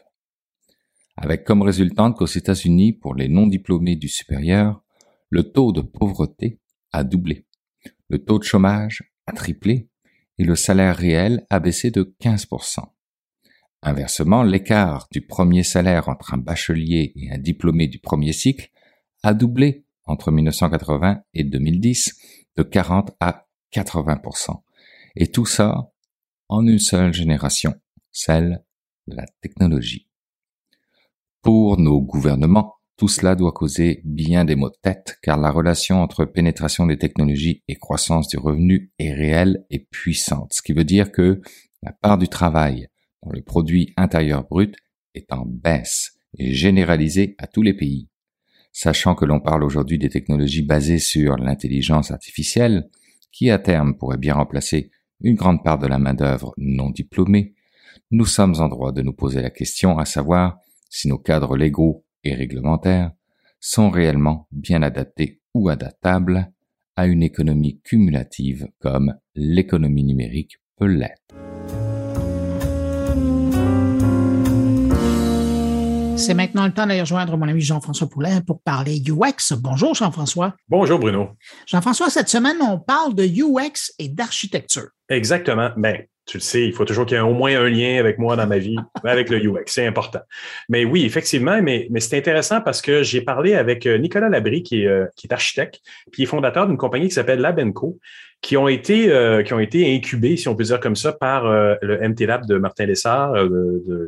Avec comme résultante qu'aux États-Unis, pour les non-diplômés du supérieur, le taux de pauvreté a doublé, le taux de chômage a triplé et le salaire réel a baissé de 15%. Inversement, l'écart du premier salaire entre un bachelier et un diplômé du premier cycle a doublé entre 1980 et 2010 de 40 à 80%. Et tout ça en une seule génération, celle de la technologie. Pour nos gouvernements, tout cela doit causer bien des maux de tête, car la relation entre pénétration des technologies et croissance du revenu est réelle et puissante, ce qui veut dire que la part du travail dans le produit intérieur brut est en baisse et généralisée à tous les pays. Sachant que l'on parle aujourd'hui des technologies basées sur l'intelligence artificielle, qui à terme pourrait bien remplacer une grande part de la main-d'œuvre non diplômée, nous sommes en droit de nous poser la question à savoir si nos cadres légaux et réglementaires sont réellement bien adaptés ou adaptables à une économie cumulative comme l'économie numérique peut l'être. C'est maintenant le temps d'aller rejoindre mon ami Jean-François Poulain pour parler UX. Bonjour Jean-François. Bonjour Bruno. Jean-François, cette semaine, on parle de UX et d'architecture. Exactement. Ben, tu le sais, il faut toujours qu'il y ait au moins un lien avec moi dans ma vie, avec le UX. C'est important. Mais oui, effectivement, mais, mais c'est intéressant parce que j'ai parlé avec euh, Nicolas Labry, qui est, euh, qui est architecte, puis est fondateur d'une compagnie qui s'appelle Labenco, qui ont été euh, qui ont été incubés, si on peut dire comme ça, par le MT Lab de Martin Lessard,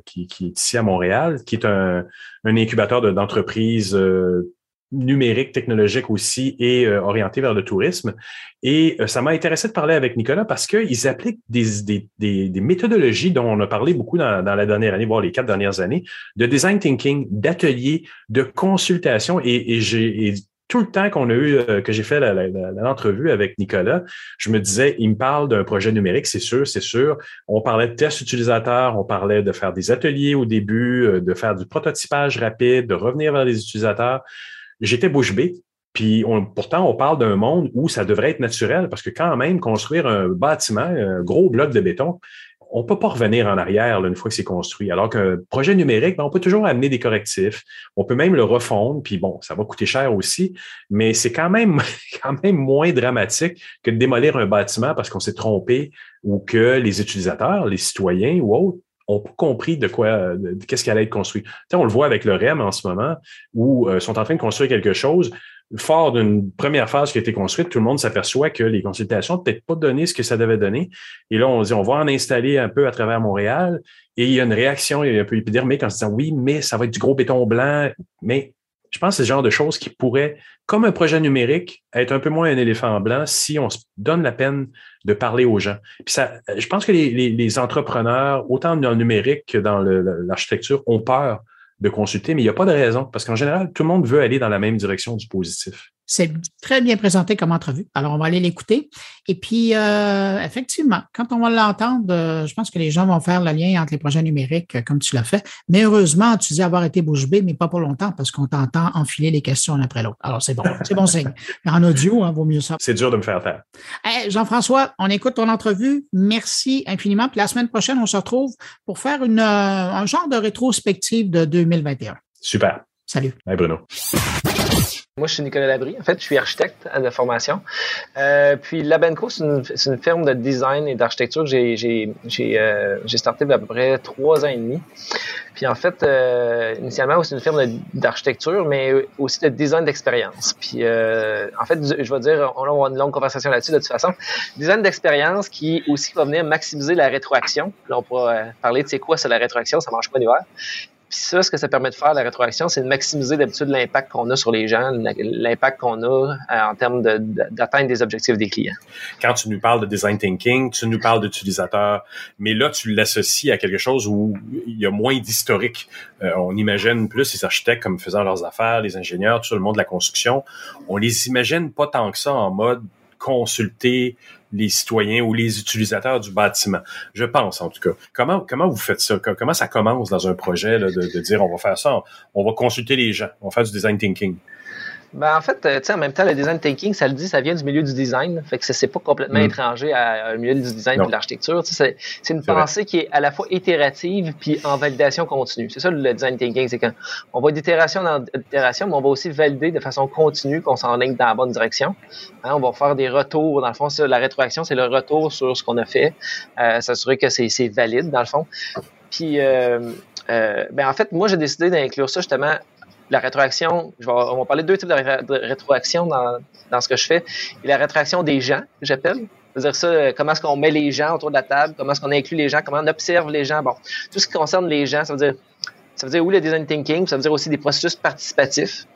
qui, qui, est ici à Montréal, qui est un, un incubateur d'entreprises numérique, technologique aussi et euh, orienté vers le tourisme. Et euh, ça m'a intéressé de parler avec Nicolas parce qu'ils appliquent des, des, des, des, méthodologies dont on a parlé beaucoup dans, la dernière année, voire les quatre dernières années, de design thinking, d'ateliers, de consultation. Et, et tout le temps qu'on a eu, euh, que j'ai fait l'entrevue avec Nicolas, je me disais, il me parle d'un projet numérique, c'est sûr, c'est sûr. On parlait de tests utilisateurs, on parlait de faire des ateliers au début, de faire du prototypage rapide, de revenir vers les utilisateurs j'étais bouche bée. Puis pourtant, on parle d'un monde où ça devrait être naturel parce que quand même, construire un bâtiment, un gros bloc de béton, on peut pas revenir en arrière une fois que c'est construit. Alors qu'un projet numérique, ben, on peut toujours amener des correctifs. On peut même le refondre, puis bon, ça va coûter cher aussi, mais c'est quand même, quand même moins dramatique que de démolir un bâtiment parce qu'on s'est trompé ou que les utilisateurs, les citoyens ou autres, ont compris de quoi, qu'est-ce qui allait être construit. on le voit avec le REM en ce moment, où ils euh, sont en train de construire quelque chose. Fort d'une première phase qui a été construite, tout le monde s'aperçoit que les consultations n'ont peut-être pas donné ce que ça devait donner. Et là, on dit, on va en installer un peu à travers Montréal. Et il y a une réaction un peu épidermique en se disant, oui, mais ça va être du gros béton blanc. Mais je pense que c'est le genre de choses qui pourraient, comme un projet numérique, être un peu moins un éléphant blanc si on se donne la peine de parler aux gens. Puis ça, je pense que les, les, entrepreneurs, autant dans le numérique que dans l'architecture, ont peur de consulter, mais il n'y a pas de raison, parce qu'en général, tout le monde veut aller dans la même direction du positif. C'est très bien présenté comme entrevue. Alors, on va aller l'écouter. Et puis, euh, effectivement, quand on va l'entendre, euh, je pense que les gens vont faire le lien entre les projets numériques, euh, comme tu l'as fait. Mais heureusement, tu dis avoir été bouche bée, mais pas pour longtemps, parce qu'on t'entend enfiler les questions l'un après l'autre. Alors, c'est bon. C'est bon signe. En audio, hein, vaut mieux ça. C'est dur de me faire faire. Jean-François, on écoute ton entrevue. Merci infiniment. Puis la semaine prochaine, on se retrouve pour faire une, un genre de rétrospective de 2021. Super. Salut. Bye, Bruno. Moi, je suis Nicolas Labrie. En fait, je suis architecte de formation. Euh, puis Labenco, c'est une, firme de design et d'architecture que j'ai, euh, starté il à peu près trois ans et demi. Puis en fait, euh, initialement, c'est une firme d'architecture, mais aussi de design d'expérience. Puis euh, en fait, je vais dire, on va avoir une longue conversation là-dessus de toute façon. Design d'expérience qui aussi va venir maximiser la rétroaction. Là, on pourra parler de c'est quoi c'est la rétroaction, ça mange pas d'hiver. Puis ça, ce que ça permet de faire, la rétroaction, c'est de maximiser d'habitude l'impact qu'on a sur les gens, l'impact qu'on a euh, en termes d'atteindre des objectifs des clients. Quand tu nous parles de design thinking, tu nous parles d'utilisateur, mais là, tu l'associes à quelque chose où il y a moins d'historique. Euh, on imagine plus les architectes comme faisant leurs affaires, les ingénieurs, tout le monde de la construction. On les imagine pas tant que ça en mode consulter les citoyens ou les utilisateurs du bâtiment. Je pense, en tout cas. Comment, vous faites ça? Comment ça commence dans un projet de, de, dire on va faire ça, on va consulter les gens, on va faire du design thinking? Ben, en fait, euh, tu sais, en même temps, le design thinking, ça le dit, ça vient du milieu du design. Fait que c'est pas complètement mm. étranger à, milieu du design et de l'architecture. C'est une pensée qui est à la fois itérative puis en validation continue. C'est ça le design thinking, c'est quand on va d'itération en itération, mais on va aussi valider de façon continue qu'on s'enligne dans la bonne direction. Hein, on va faire des retours. Dans le fond, la rétroaction, c'est le retour sur ce qu'on a fait, euh, s'assurer que c'est valide, dans le fond. Puis, euh, euh, ben en fait, moi, j'ai décidé d'inclure ça justement la rétroaction, je vais, on va parler de deux types de, rétroaction dans, dans, ce que je fais. Il la rétroaction des gens, j'appelle. C'est-à-dire ça, euh, comment est-ce qu'on met les gens autour de la table, comment est-ce qu'on inclut les gens, comment on observe les gens. Bon, tout ce qui concerne les gens, ça veut dire, ça veut dire oui le design thinking, ça veut dire aussi des processus participatifs.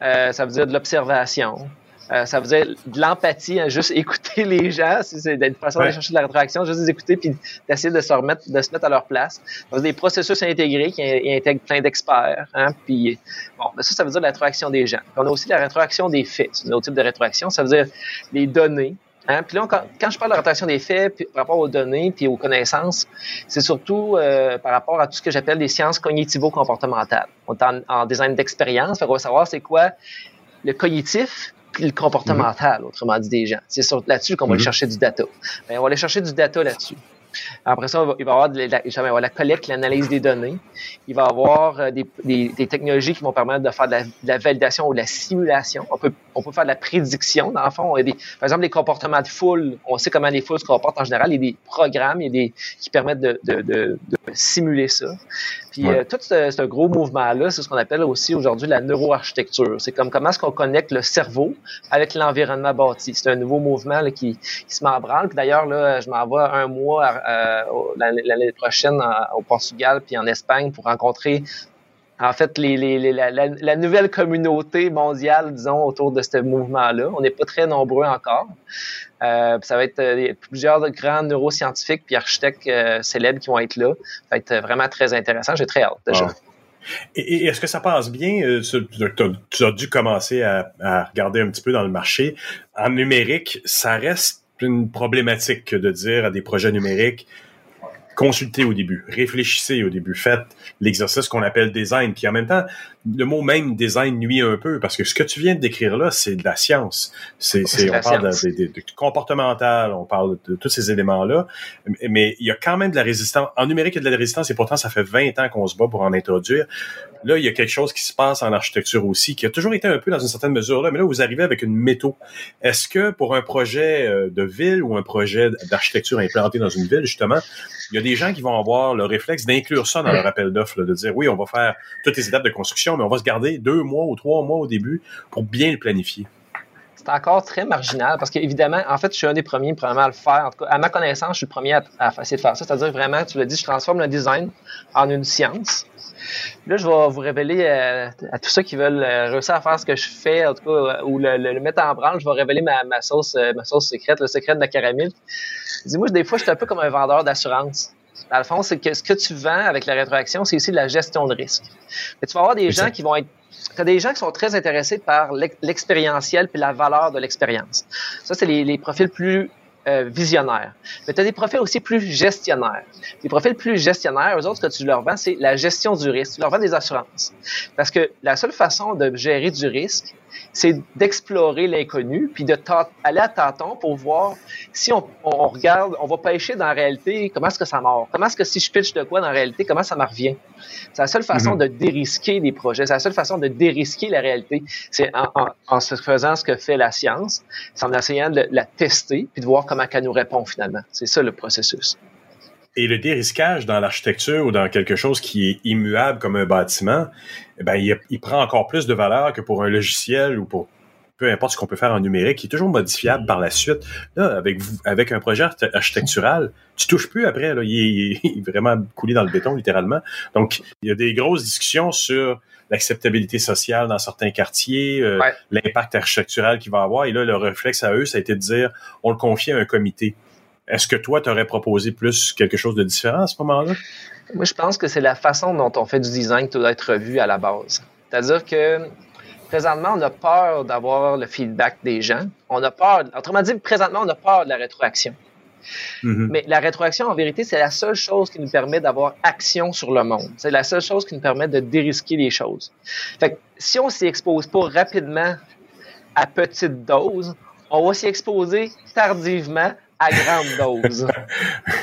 Euh, ça veut dire de l'observation, euh, ça faisait de l'empathie, hein, juste écouter les gens, c'est une façon d'aller chercher de la rétroaction, juste les écouter puis d'essayer de se remettre, de se mettre à leur place. Ça des processus intégrés qui intègrent plein d'experts. Hein, puis bon, ben ça, ça veut dire la rétroaction des gens. on a aussi la rétroaction des faits. C'est un autre type de rétroaction. Ça veut dire les données. Hein? Puis là, quand, je parle de rétroaction des faits puis, par rapport aux données puis aux connaissances, c'est surtout euh, par rapport à tout ce que j'appelle les sciences cognitivo-comportementales. On est en, en design d'expérience, on va savoir c'est quoi le cognitif, le comportemental, autrement dit, des gens. C'est là-dessus qu'on va aller mhm. chercher du data. Ben, on va aller chercher du data là-dessus. Après ça, il va y avoir, de la, la collecte, l'analyse des données. Il va y avoir euh, des, des, des, technologies qui vont permettre de faire de la, validation ou de la simulation. On peut, on peut faire de la prédiction, dans le fond. Des, par exemple, les comportements de foule. On sait comment les foules se comportent en général. Il y a des programmes il y a des, qui permettent de, de, simuler ça. Puis euh, tout ce, ce gros mouvement-là, c'est ce qu'on appelle aussi aujourd'hui la neuroarchitecture. C'est comme comment est-ce qu'on connecte le cerveau avec l'environnement bâti. C'est un nouveau mouvement là, qui, qui se met en branle. D'ailleurs, là, je m'envoie un mois euh, l'année prochaine au Portugal puis en Espagne pour rencontrer en fait la, nouvelle communauté mondiale, disons, autour de ce mouvement-là. On n'est pas très nombreux encore. Euh, ça va être euh, plusieurs grands neuroscientifiques puis architectes euh, célèbres qui vont être là. Ça va être vraiment très intéressant. J'ai très hâte déjà. Et, est-ce que ça passe bien? Tu as dû commencer à, regarder un petit peu dans le marché. En numérique, ça reste une problématique de dire à des projets numériques, consultez au début, réfléchissez au début, faites l'exercice qu'on appelle design, qui en même temps, le mot même design nuit un peu, parce que ce que tu viens de décrire là, c'est de la science. C'est, on parle de, de, comportemental, on parle de, tous ces éléments-là, mais il y a quand même de la résistance. En numérique, il y a de la résistance, et pourtant, ça fait 20 ans qu'on se bat pour en introduire. Là, il y a quelque chose qui se passe en architecture aussi, qui a toujours été un peu dans une certaine mesure là, mais là, vous arrivez avec une métaux. Est-ce que pour un projet euh, de ville ou un projet d'architecture implanté dans une ville, justement, il y a des gens qui vont avoir le réflexe d'inclure ça dans leur appel d'offres, de dire oui, on va faire toutes les étapes de construction, mais on va se garder deux mois ou trois mois au début pour bien le planifier c'est encore très marginal parce qu'évidemment, en fait, je suis un des premiers probablement à le faire. En tout cas, à ma connaissance, je suis le premier à, essayer de faire ça. C'est-à-dire vraiment, tu l'as dit, je transforme le design en une science. Là, je vais vous révéler euh, à tous ceux qui veulent euh, réussir à faire ce que je fais, en tout cas, euh, ou le, mettre en branle, je vais révéler ma, ma sauce, ma sauce secrète, le secret de la caramel. Dis-moi, des fois, je suis un peu comme un vendeur d'assurance. Dans le fond, c'est que ce que tu vends avec la rétroaction, c'est aussi la gestion de risque. Mais tu vas avoir des gens qui vont être tu des gens qui sont très intéressés par l'expérientiel puis la valeur de l'expérience. Ça, c'est les, les, profils plus euh, visionnaires. Mais tu as des profils aussi plus gestionnaires. Les profils plus gestionnaires, eux autres, ce que tu leur vends, c'est la gestion du risque. Tu leur vends des assurances. Parce que la seule façon de gérer du risque, c'est d'explorer l'inconnu, puis de aller à tâtons pour voir si on, on, regarde, on va pêcher dans la réalité, comment est-ce que ça mord? Comment est-ce que si je pitch de quoi dans la réalité, comment ça me revient? C'est la seule façon mm-hmm. de dérisquer des projets, c'est la seule façon de dérisquer la réalité. C'est en, en, en, se faisant ce que fait la science, c'est en essayant de la tester, puis de voir comment elle nous répond finalement. C'est ça le processus. Et le dérisquage dans l'architecture ou dans quelque chose qui est immuable comme un bâtiment, eh ben, il, prend encore plus de valeur que pour un logiciel ou pour peu importe ce qu'on peut faire en numérique, qui est toujours modifiable par la suite. Là, avec avec un projet architectural, tu touches plus après. Là, il, est, vraiment coulé dans le béton, littéralement. Donc, il y a des grosses discussions sur l'acceptabilité sociale dans certains quartiers, euh, l'impact architectural qu'il va avoir. Et là, le réflexe à eux, ça a été de dire, on le confie à un comité. Est-ce que toi, tu aurais proposé plus quelque chose de différent à ce moment-là? Moi, je pense que c'est la façon dont on fait du design qui doit être revue à la base. C'est-à-dire que présentement, on a peur d'avoir le feedback des gens. On a peur, autrement dit, présentement, on a peur de la rétroaction. Mm-hmm. Mais la rétroaction, en vérité, c'est la seule chose qui nous permet d'avoir action sur le monde. C'est la seule chose qui nous permet de dérisquer les choses. Fait que si on s'y expose pas rapidement à petite dose, on va s'y exposer tardivement à grande dose.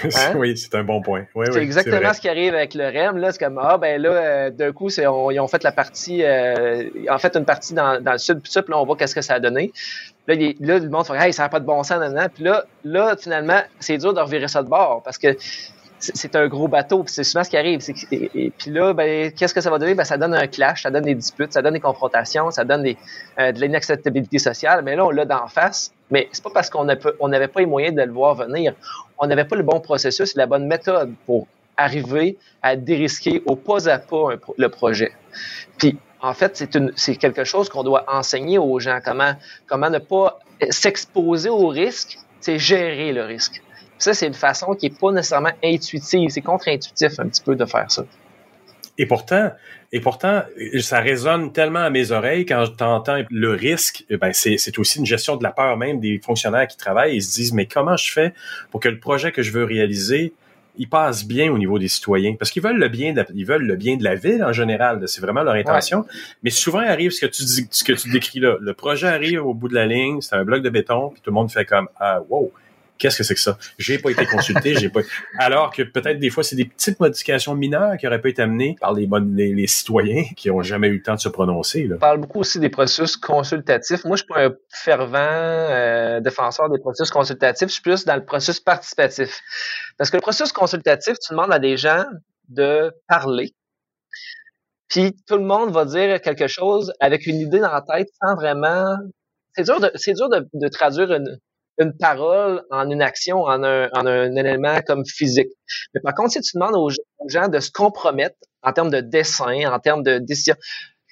Hein? Oui, c'est un bon point. c'est exactement ce qui arrive avec le REM. Là, c'est comme ah ben là, euh, d'un coup, c'est, ils ont fait la partie, euh, en fait une partie dans, dans le sud, puis puis là, on voit qu'est-ce que ça a donné. Là, là le monde fait hey, ça n'a pas de bon sens, nan, Puis là, là, finalement, c'est dur de revirer ça de bord parce que c'est un gros bateau, c'est souvent ce qui arrive. Et, puis là, ben, qu'est-ce que ça va donner? Ben, ça donne un clash, ça donne des disputes, ça donne des confrontations, ça donne des, euh, de l'inacceptabilité sociale. Mais là, on l'a d'en face. Mais c'est pas parce qu'on n'avait pas les moyens de le voir venir. On n'avait pas le bon processus, la bonne méthode pour arriver à dérisquer au pas à pas le projet. Puis, en fait, c'est quelque chose qu'on doit enseigner aux gens. Comment, ne pas s'exposer au risque, c'est gérer le risque. Ça, c'est une façon qui n'est pas nécessairement intuitive. C'est contre-intuitif un petit peu de faire ça. Et pourtant, et pourtant, ça résonne tellement à mes oreilles quand j'entends le risque. Eh ben, c'est aussi une gestion de la peur même des fonctionnaires qui travaillent. Ils se disent, mais comment je fais pour que le projet que je veux réaliser, il passe bien au niveau des citoyens? Parce qu'ils veulent le bien, de, ils veulent le bien de la ville en général. C'est vraiment leur intention. Mais souvent arrive ce que tu dis, ce que tu décris là. Le projet arrive au bout de la ligne, c'est un bloc de béton, puis tout le monde fait comme, ah, wow qu'est-ce que c'est que ça? J'ai pas été consulté, j'ai pas. Alors que peut-être des fois, c'est des petites modifications mineures qui auraient pu être amenées par les, citoyens qui ont jamais eu le temps de se prononcer. On parle beaucoup aussi des processus consultatifs. Moi, je suis pas un fervent euh, défenseur des processus consultatifs. Je suis plus dans le processus participatif. Parce que le processus consultatif, tu demandes à des gens de parler. Puis tout le monde va dire quelque chose avec une idée dans la tête sans vraiment. C'est dur de, c'est dur de, de traduire une, une parole en une action, en un, en un élément comme physique. Mais par contre, si tu demandes aux gens de se compromettre en termes de dessin, en termes de décision,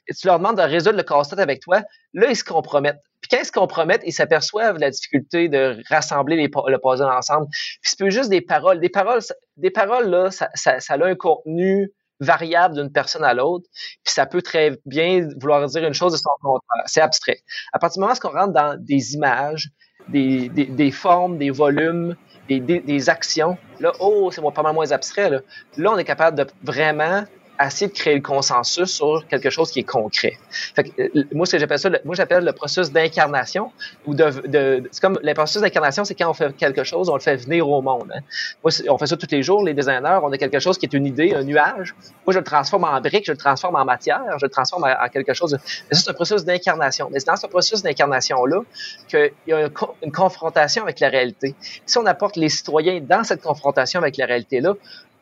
tu leur demandes de résoudre le casse-tête avec toi, là, ils se compromettent. Puis quand ils se compromettent, ils s'aperçoivent la difficulté de rassembler les, le puzzle ensemble. Puis c'est juste des paroles. Des paroles, des paroles là, ça, ça, ça a un contenu variable d'une personne à l'autre, puis ça peut très bien vouloir dire une chose de son contraire. C'est abstrait. À partir du moment où on rentre dans des images, des, des, des formes, des volumes, des, des, actions, là, oh, c'est pas mal moins abstrait. Là. là, on est capable de vraiment essayer de créer le consensus sur quelque chose qui est concret. Euh, moi, ce que j'appelle ça, moi, j'appelle le processus d'incarnation c'est comme le processus d'incarnation, c'est quand on fait quelque chose, on le fait venir au monde. Hein. On fait ça tous les jours, les designers, on a quelque chose qui est une idée, un nuage. Moi, je le transforme en brique, je le transforme en matière, je le transforme en, quelque chose. Mais ça, c'est un processus d'incarnation. Mais c'est dans ce processus d'incarnation-là qu'il y a une confrontation avec la réalité. Si on apporte les citoyens dans cette confrontation avec la réalité-là,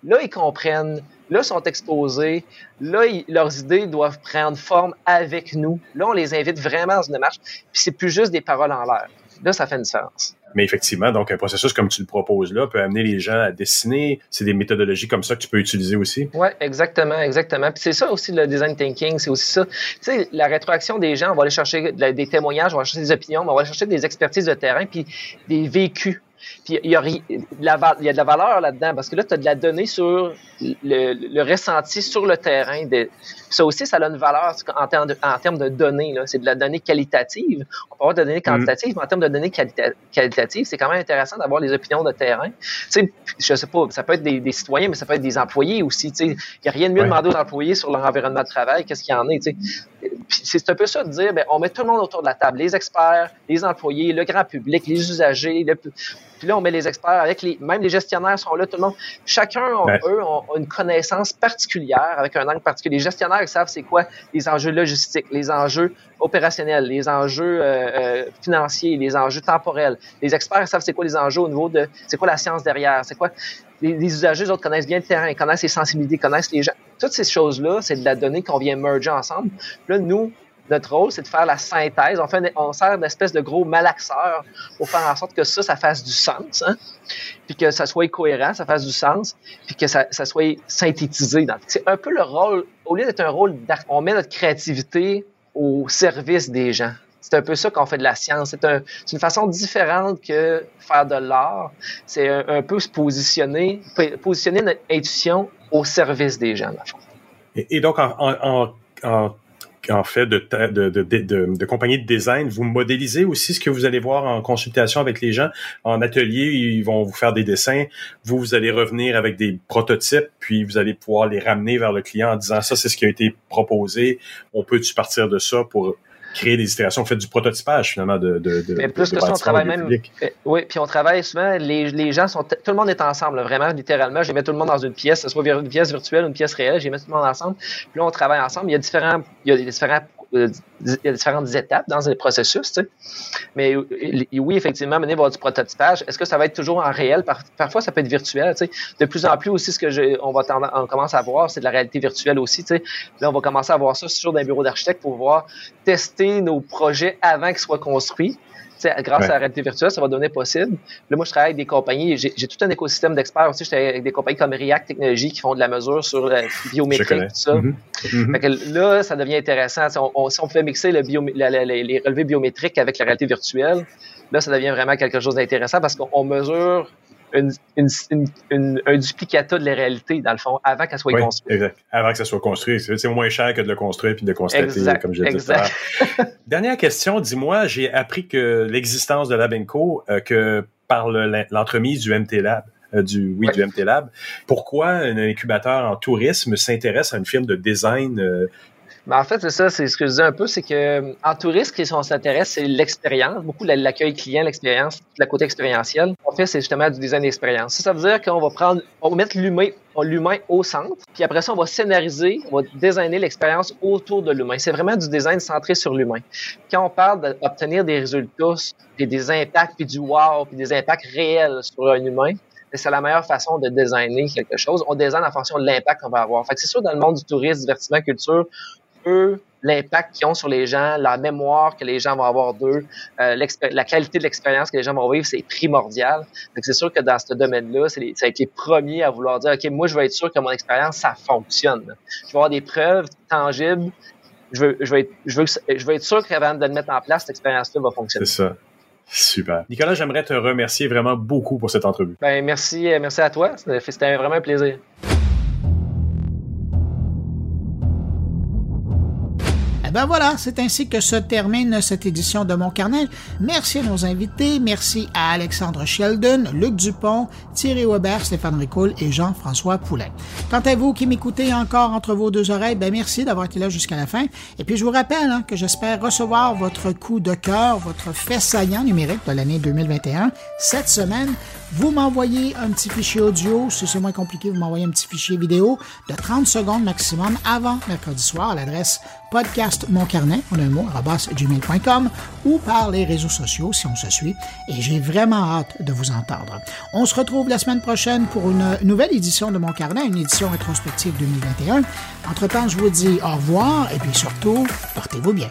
Là, ils comprennent, là, ils sont exposés, là, leurs idées doivent prendre forme avec nous. Là, on les invite vraiment dans une démarche, puis c'est plus juste des paroles en l'air. Là, ça fait une différence. Mais effectivement, donc un processus comme tu le proposes là peut amener les gens à dessiner. C'est des méthodologies comme ça que tu peux utiliser aussi. Oui, exactement, exactement. Puis c'est ça aussi le design thinking, c'est aussi ça. Tu sais, la rétroaction des gens, on va aller chercher des témoignages, on va chercher des opinions, on va aller chercher des expertises de terrain, puis des vécus puis il y, a, il y a de la valeur là-dedans parce que là, tu as de la donnée sur le, ressenti sur le terrain. De, ça aussi, ça a une valeur en termes de, en termes de données. C'est de la donnée qualitative. On peut avoir de la donnée quantitative, mais en termes de données qualitatives, c'est quand même intéressant d'avoir les opinions de terrain. Tu sais, je sais pas, ça peut être des, citoyens, mais ça peut être des employés aussi. Il n'y a rien de mieux de demander aux employés sur leur environnement de travail, qu'est-ce qu'il y en a. c'est un peu ça de dire, ben, on met tout le monde autour de la table, les experts, les employés, le grand public, les usagers, le, puis là, on met les experts avec les, même les gestionnaires sont là, tout le monde. Chacun, eux, ont, une connaissance particulière avec un angle particulier. Les gestionnaires, ils savent c'est quoi les enjeux logistiques, les enjeux opérationnels, les enjeux euh, euh, financiers, les enjeux temporels. Les experts, ils savent c'est quoi les enjeux au niveau de, c'est quoi la science derrière, c'est quoi les, usagers, eux autres connaissent bien le terrain, connaissent les sensibilités, connaissent les gens. Toutes ces choses-là, c'est de la donnée qu'on vient merger ensemble. Là, nous, notre rôle, c'est de faire la synthèse. On, fait on sert d'espèce de gros malaxeur pour faire en sorte que ça, ça fasse du sens, hein? puis que ça soit cohérent, ça fasse du sens, puis que ça, ça soit synthétisé. C'est un peu le rôle, au lieu d'être un rôle, on met notre créativité au service des gens. C'est un peu ça qu'on fait de la science. C'est un, une façon différente que faire de l'art. C'est un, peu se positionner, positionner notre intuition au service des gens, Et, et donc, en, fait de, de compagnie de design, vous modélisez aussi ce que vous allez voir en consultation avec les gens. En atelier, ils vont vous faire des dessins. Vous, vous allez revenir avec des prototypes, puis vous allez pouvoir les ramener vers le client en disant ça, c'est ce qui a été proposé. On peut-tu partir de ça pour créer des itérations, fait du prototypage finalement de, de, de Mais plus que ça, on travaille même. Euh, oui, puis on travaille souvent. Les, les gens sont, tout le monde est ensemble, vraiment littéralement. Je mets tout le monde dans une pièce, que ce soit une pièce virtuelle ou une pièce réelle. Je mets tout le monde ensemble. Puis là, on travaille ensemble. Il y a différents, il y a différents il y a différentes étapes dans les processus. Mais oui, effectivement, mener voir du prototypage. Est-ce que ça va être toujours en réel? parfois, ça peut être virtuel. De plus en plus aussi, ce que on commence à voir, c'est de la réalité virtuelle aussi. Là, on va commencer à voir ça sur des bureaux d'architectes pour pouvoir tester nos projets avant qu'ils soient construits grâce à la réalité virtuelle, ça va devenir possible. Là, moi, je travaille avec des compagnies, j'ai tout un écosystème d'experts aussi. Je travaille avec des compagnies comme React Technologies qui font de la mesure sur la biométrie, tout ça. Mm-hmm. Mm-hmm. Fait que là, ça devient intéressant. Si on, si on fait mixer le bio, les relevés biométriques avec la réalité virtuelle, là, ça devient vraiment quelque chose d'intéressant parce qu'on mesure une, une, une, un duplicata de la réalité, dans le fond, avant qu'elle soit oui, construite. Exact. Avant que ça soit construit. C'est moins cher que de le construire puis de constater, exact, comme je l'ai dit. Dernière question, dis-moi, j'ai appris que l'existence de Labenco, euh, que par l'entremise du MT Lab, euh, du oui, du MT Lab. Pourquoi un incubateur en tourisme s'intéresse à une firme de design euh, ben, en fait, c'est ça, c'est ce que je disais un peu, c'est que en tourisme, ce qu'on s'intéresse, c'est l'expérience, beaucoup l'accueil client, l'expérience, la côté expérientiel. En fait, c'est justement du design d'expérience. Ça, ça veut dire qu'on va prendre, on va mettre l'humain, l'humain au centre, puis après ça, on va scénariser, on va designer l'expérience autour de l'humain. C'est vraiment du design centré sur l'humain. Quand on parle d'obtenir des résultats, puis des impacts, puis du wow, puis des impacts réels sur un humain, ben, c'est la meilleure façon de designer quelque chose. On design en fonction de l'impact qu'on va avoir. Fait c'est sûr, dans le monde du tourisme, divertissement, culture, l'impact qu'ils ont sur les gens, la mémoire que les gens vont avoir d'eux, euh, la qualité de l'expérience que les gens vont vivre, c'est primordial. Donc, c'est sûr que dans ce domaine-là, c'est ça a été les premiers à vouloir dire, OK, moi, je veux être sûr que mon expérience, ça fonctionne. Je veux avoir des preuves tangibles. Je veux, je veux, être, je veux, je veux être sûr qu'avant de le mettre en place, cette expérience-là va fonctionner. C'est ça. Super. Nicolas, j'aimerais te remercier vraiment beaucoup pour cette entrevue. Ben, merci, merci à toi. C'était vraiment un plaisir. Ben voilà, c'est ainsi que se termine cette édition de Mon Carnet. Merci à nos invités, merci à Alexandre Sheldon, Luc Dupont, Thierry Weber, Stéphane Ricoul et Jean-François Poulet. Quant à vous qui m'écoutez encore entre vos deux oreilles, ben merci d'avoir été là jusqu'à la fin. Et puis je vous rappelle hein, que j'espère recevoir votre coup de cœur, votre fait saillant numérique de l'année 2021 cette semaine. Vous m'envoyez un petit fichier audio, si c'est moins compliqué, vous m'envoyez un petit fichier vidéo de 30 secondes maximum avant mercredi soir à l'adresse podcast en un mot, gmail.com ou par les réseaux sociaux si on se suit. Et j'ai vraiment hâte de vous entendre. On se retrouve la semaine prochaine pour une nouvelle édition de Mon Carnet, une édition rétrospective 2021. Entre-temps, je vous dis au revoir et puis surtout, portez-vous bien.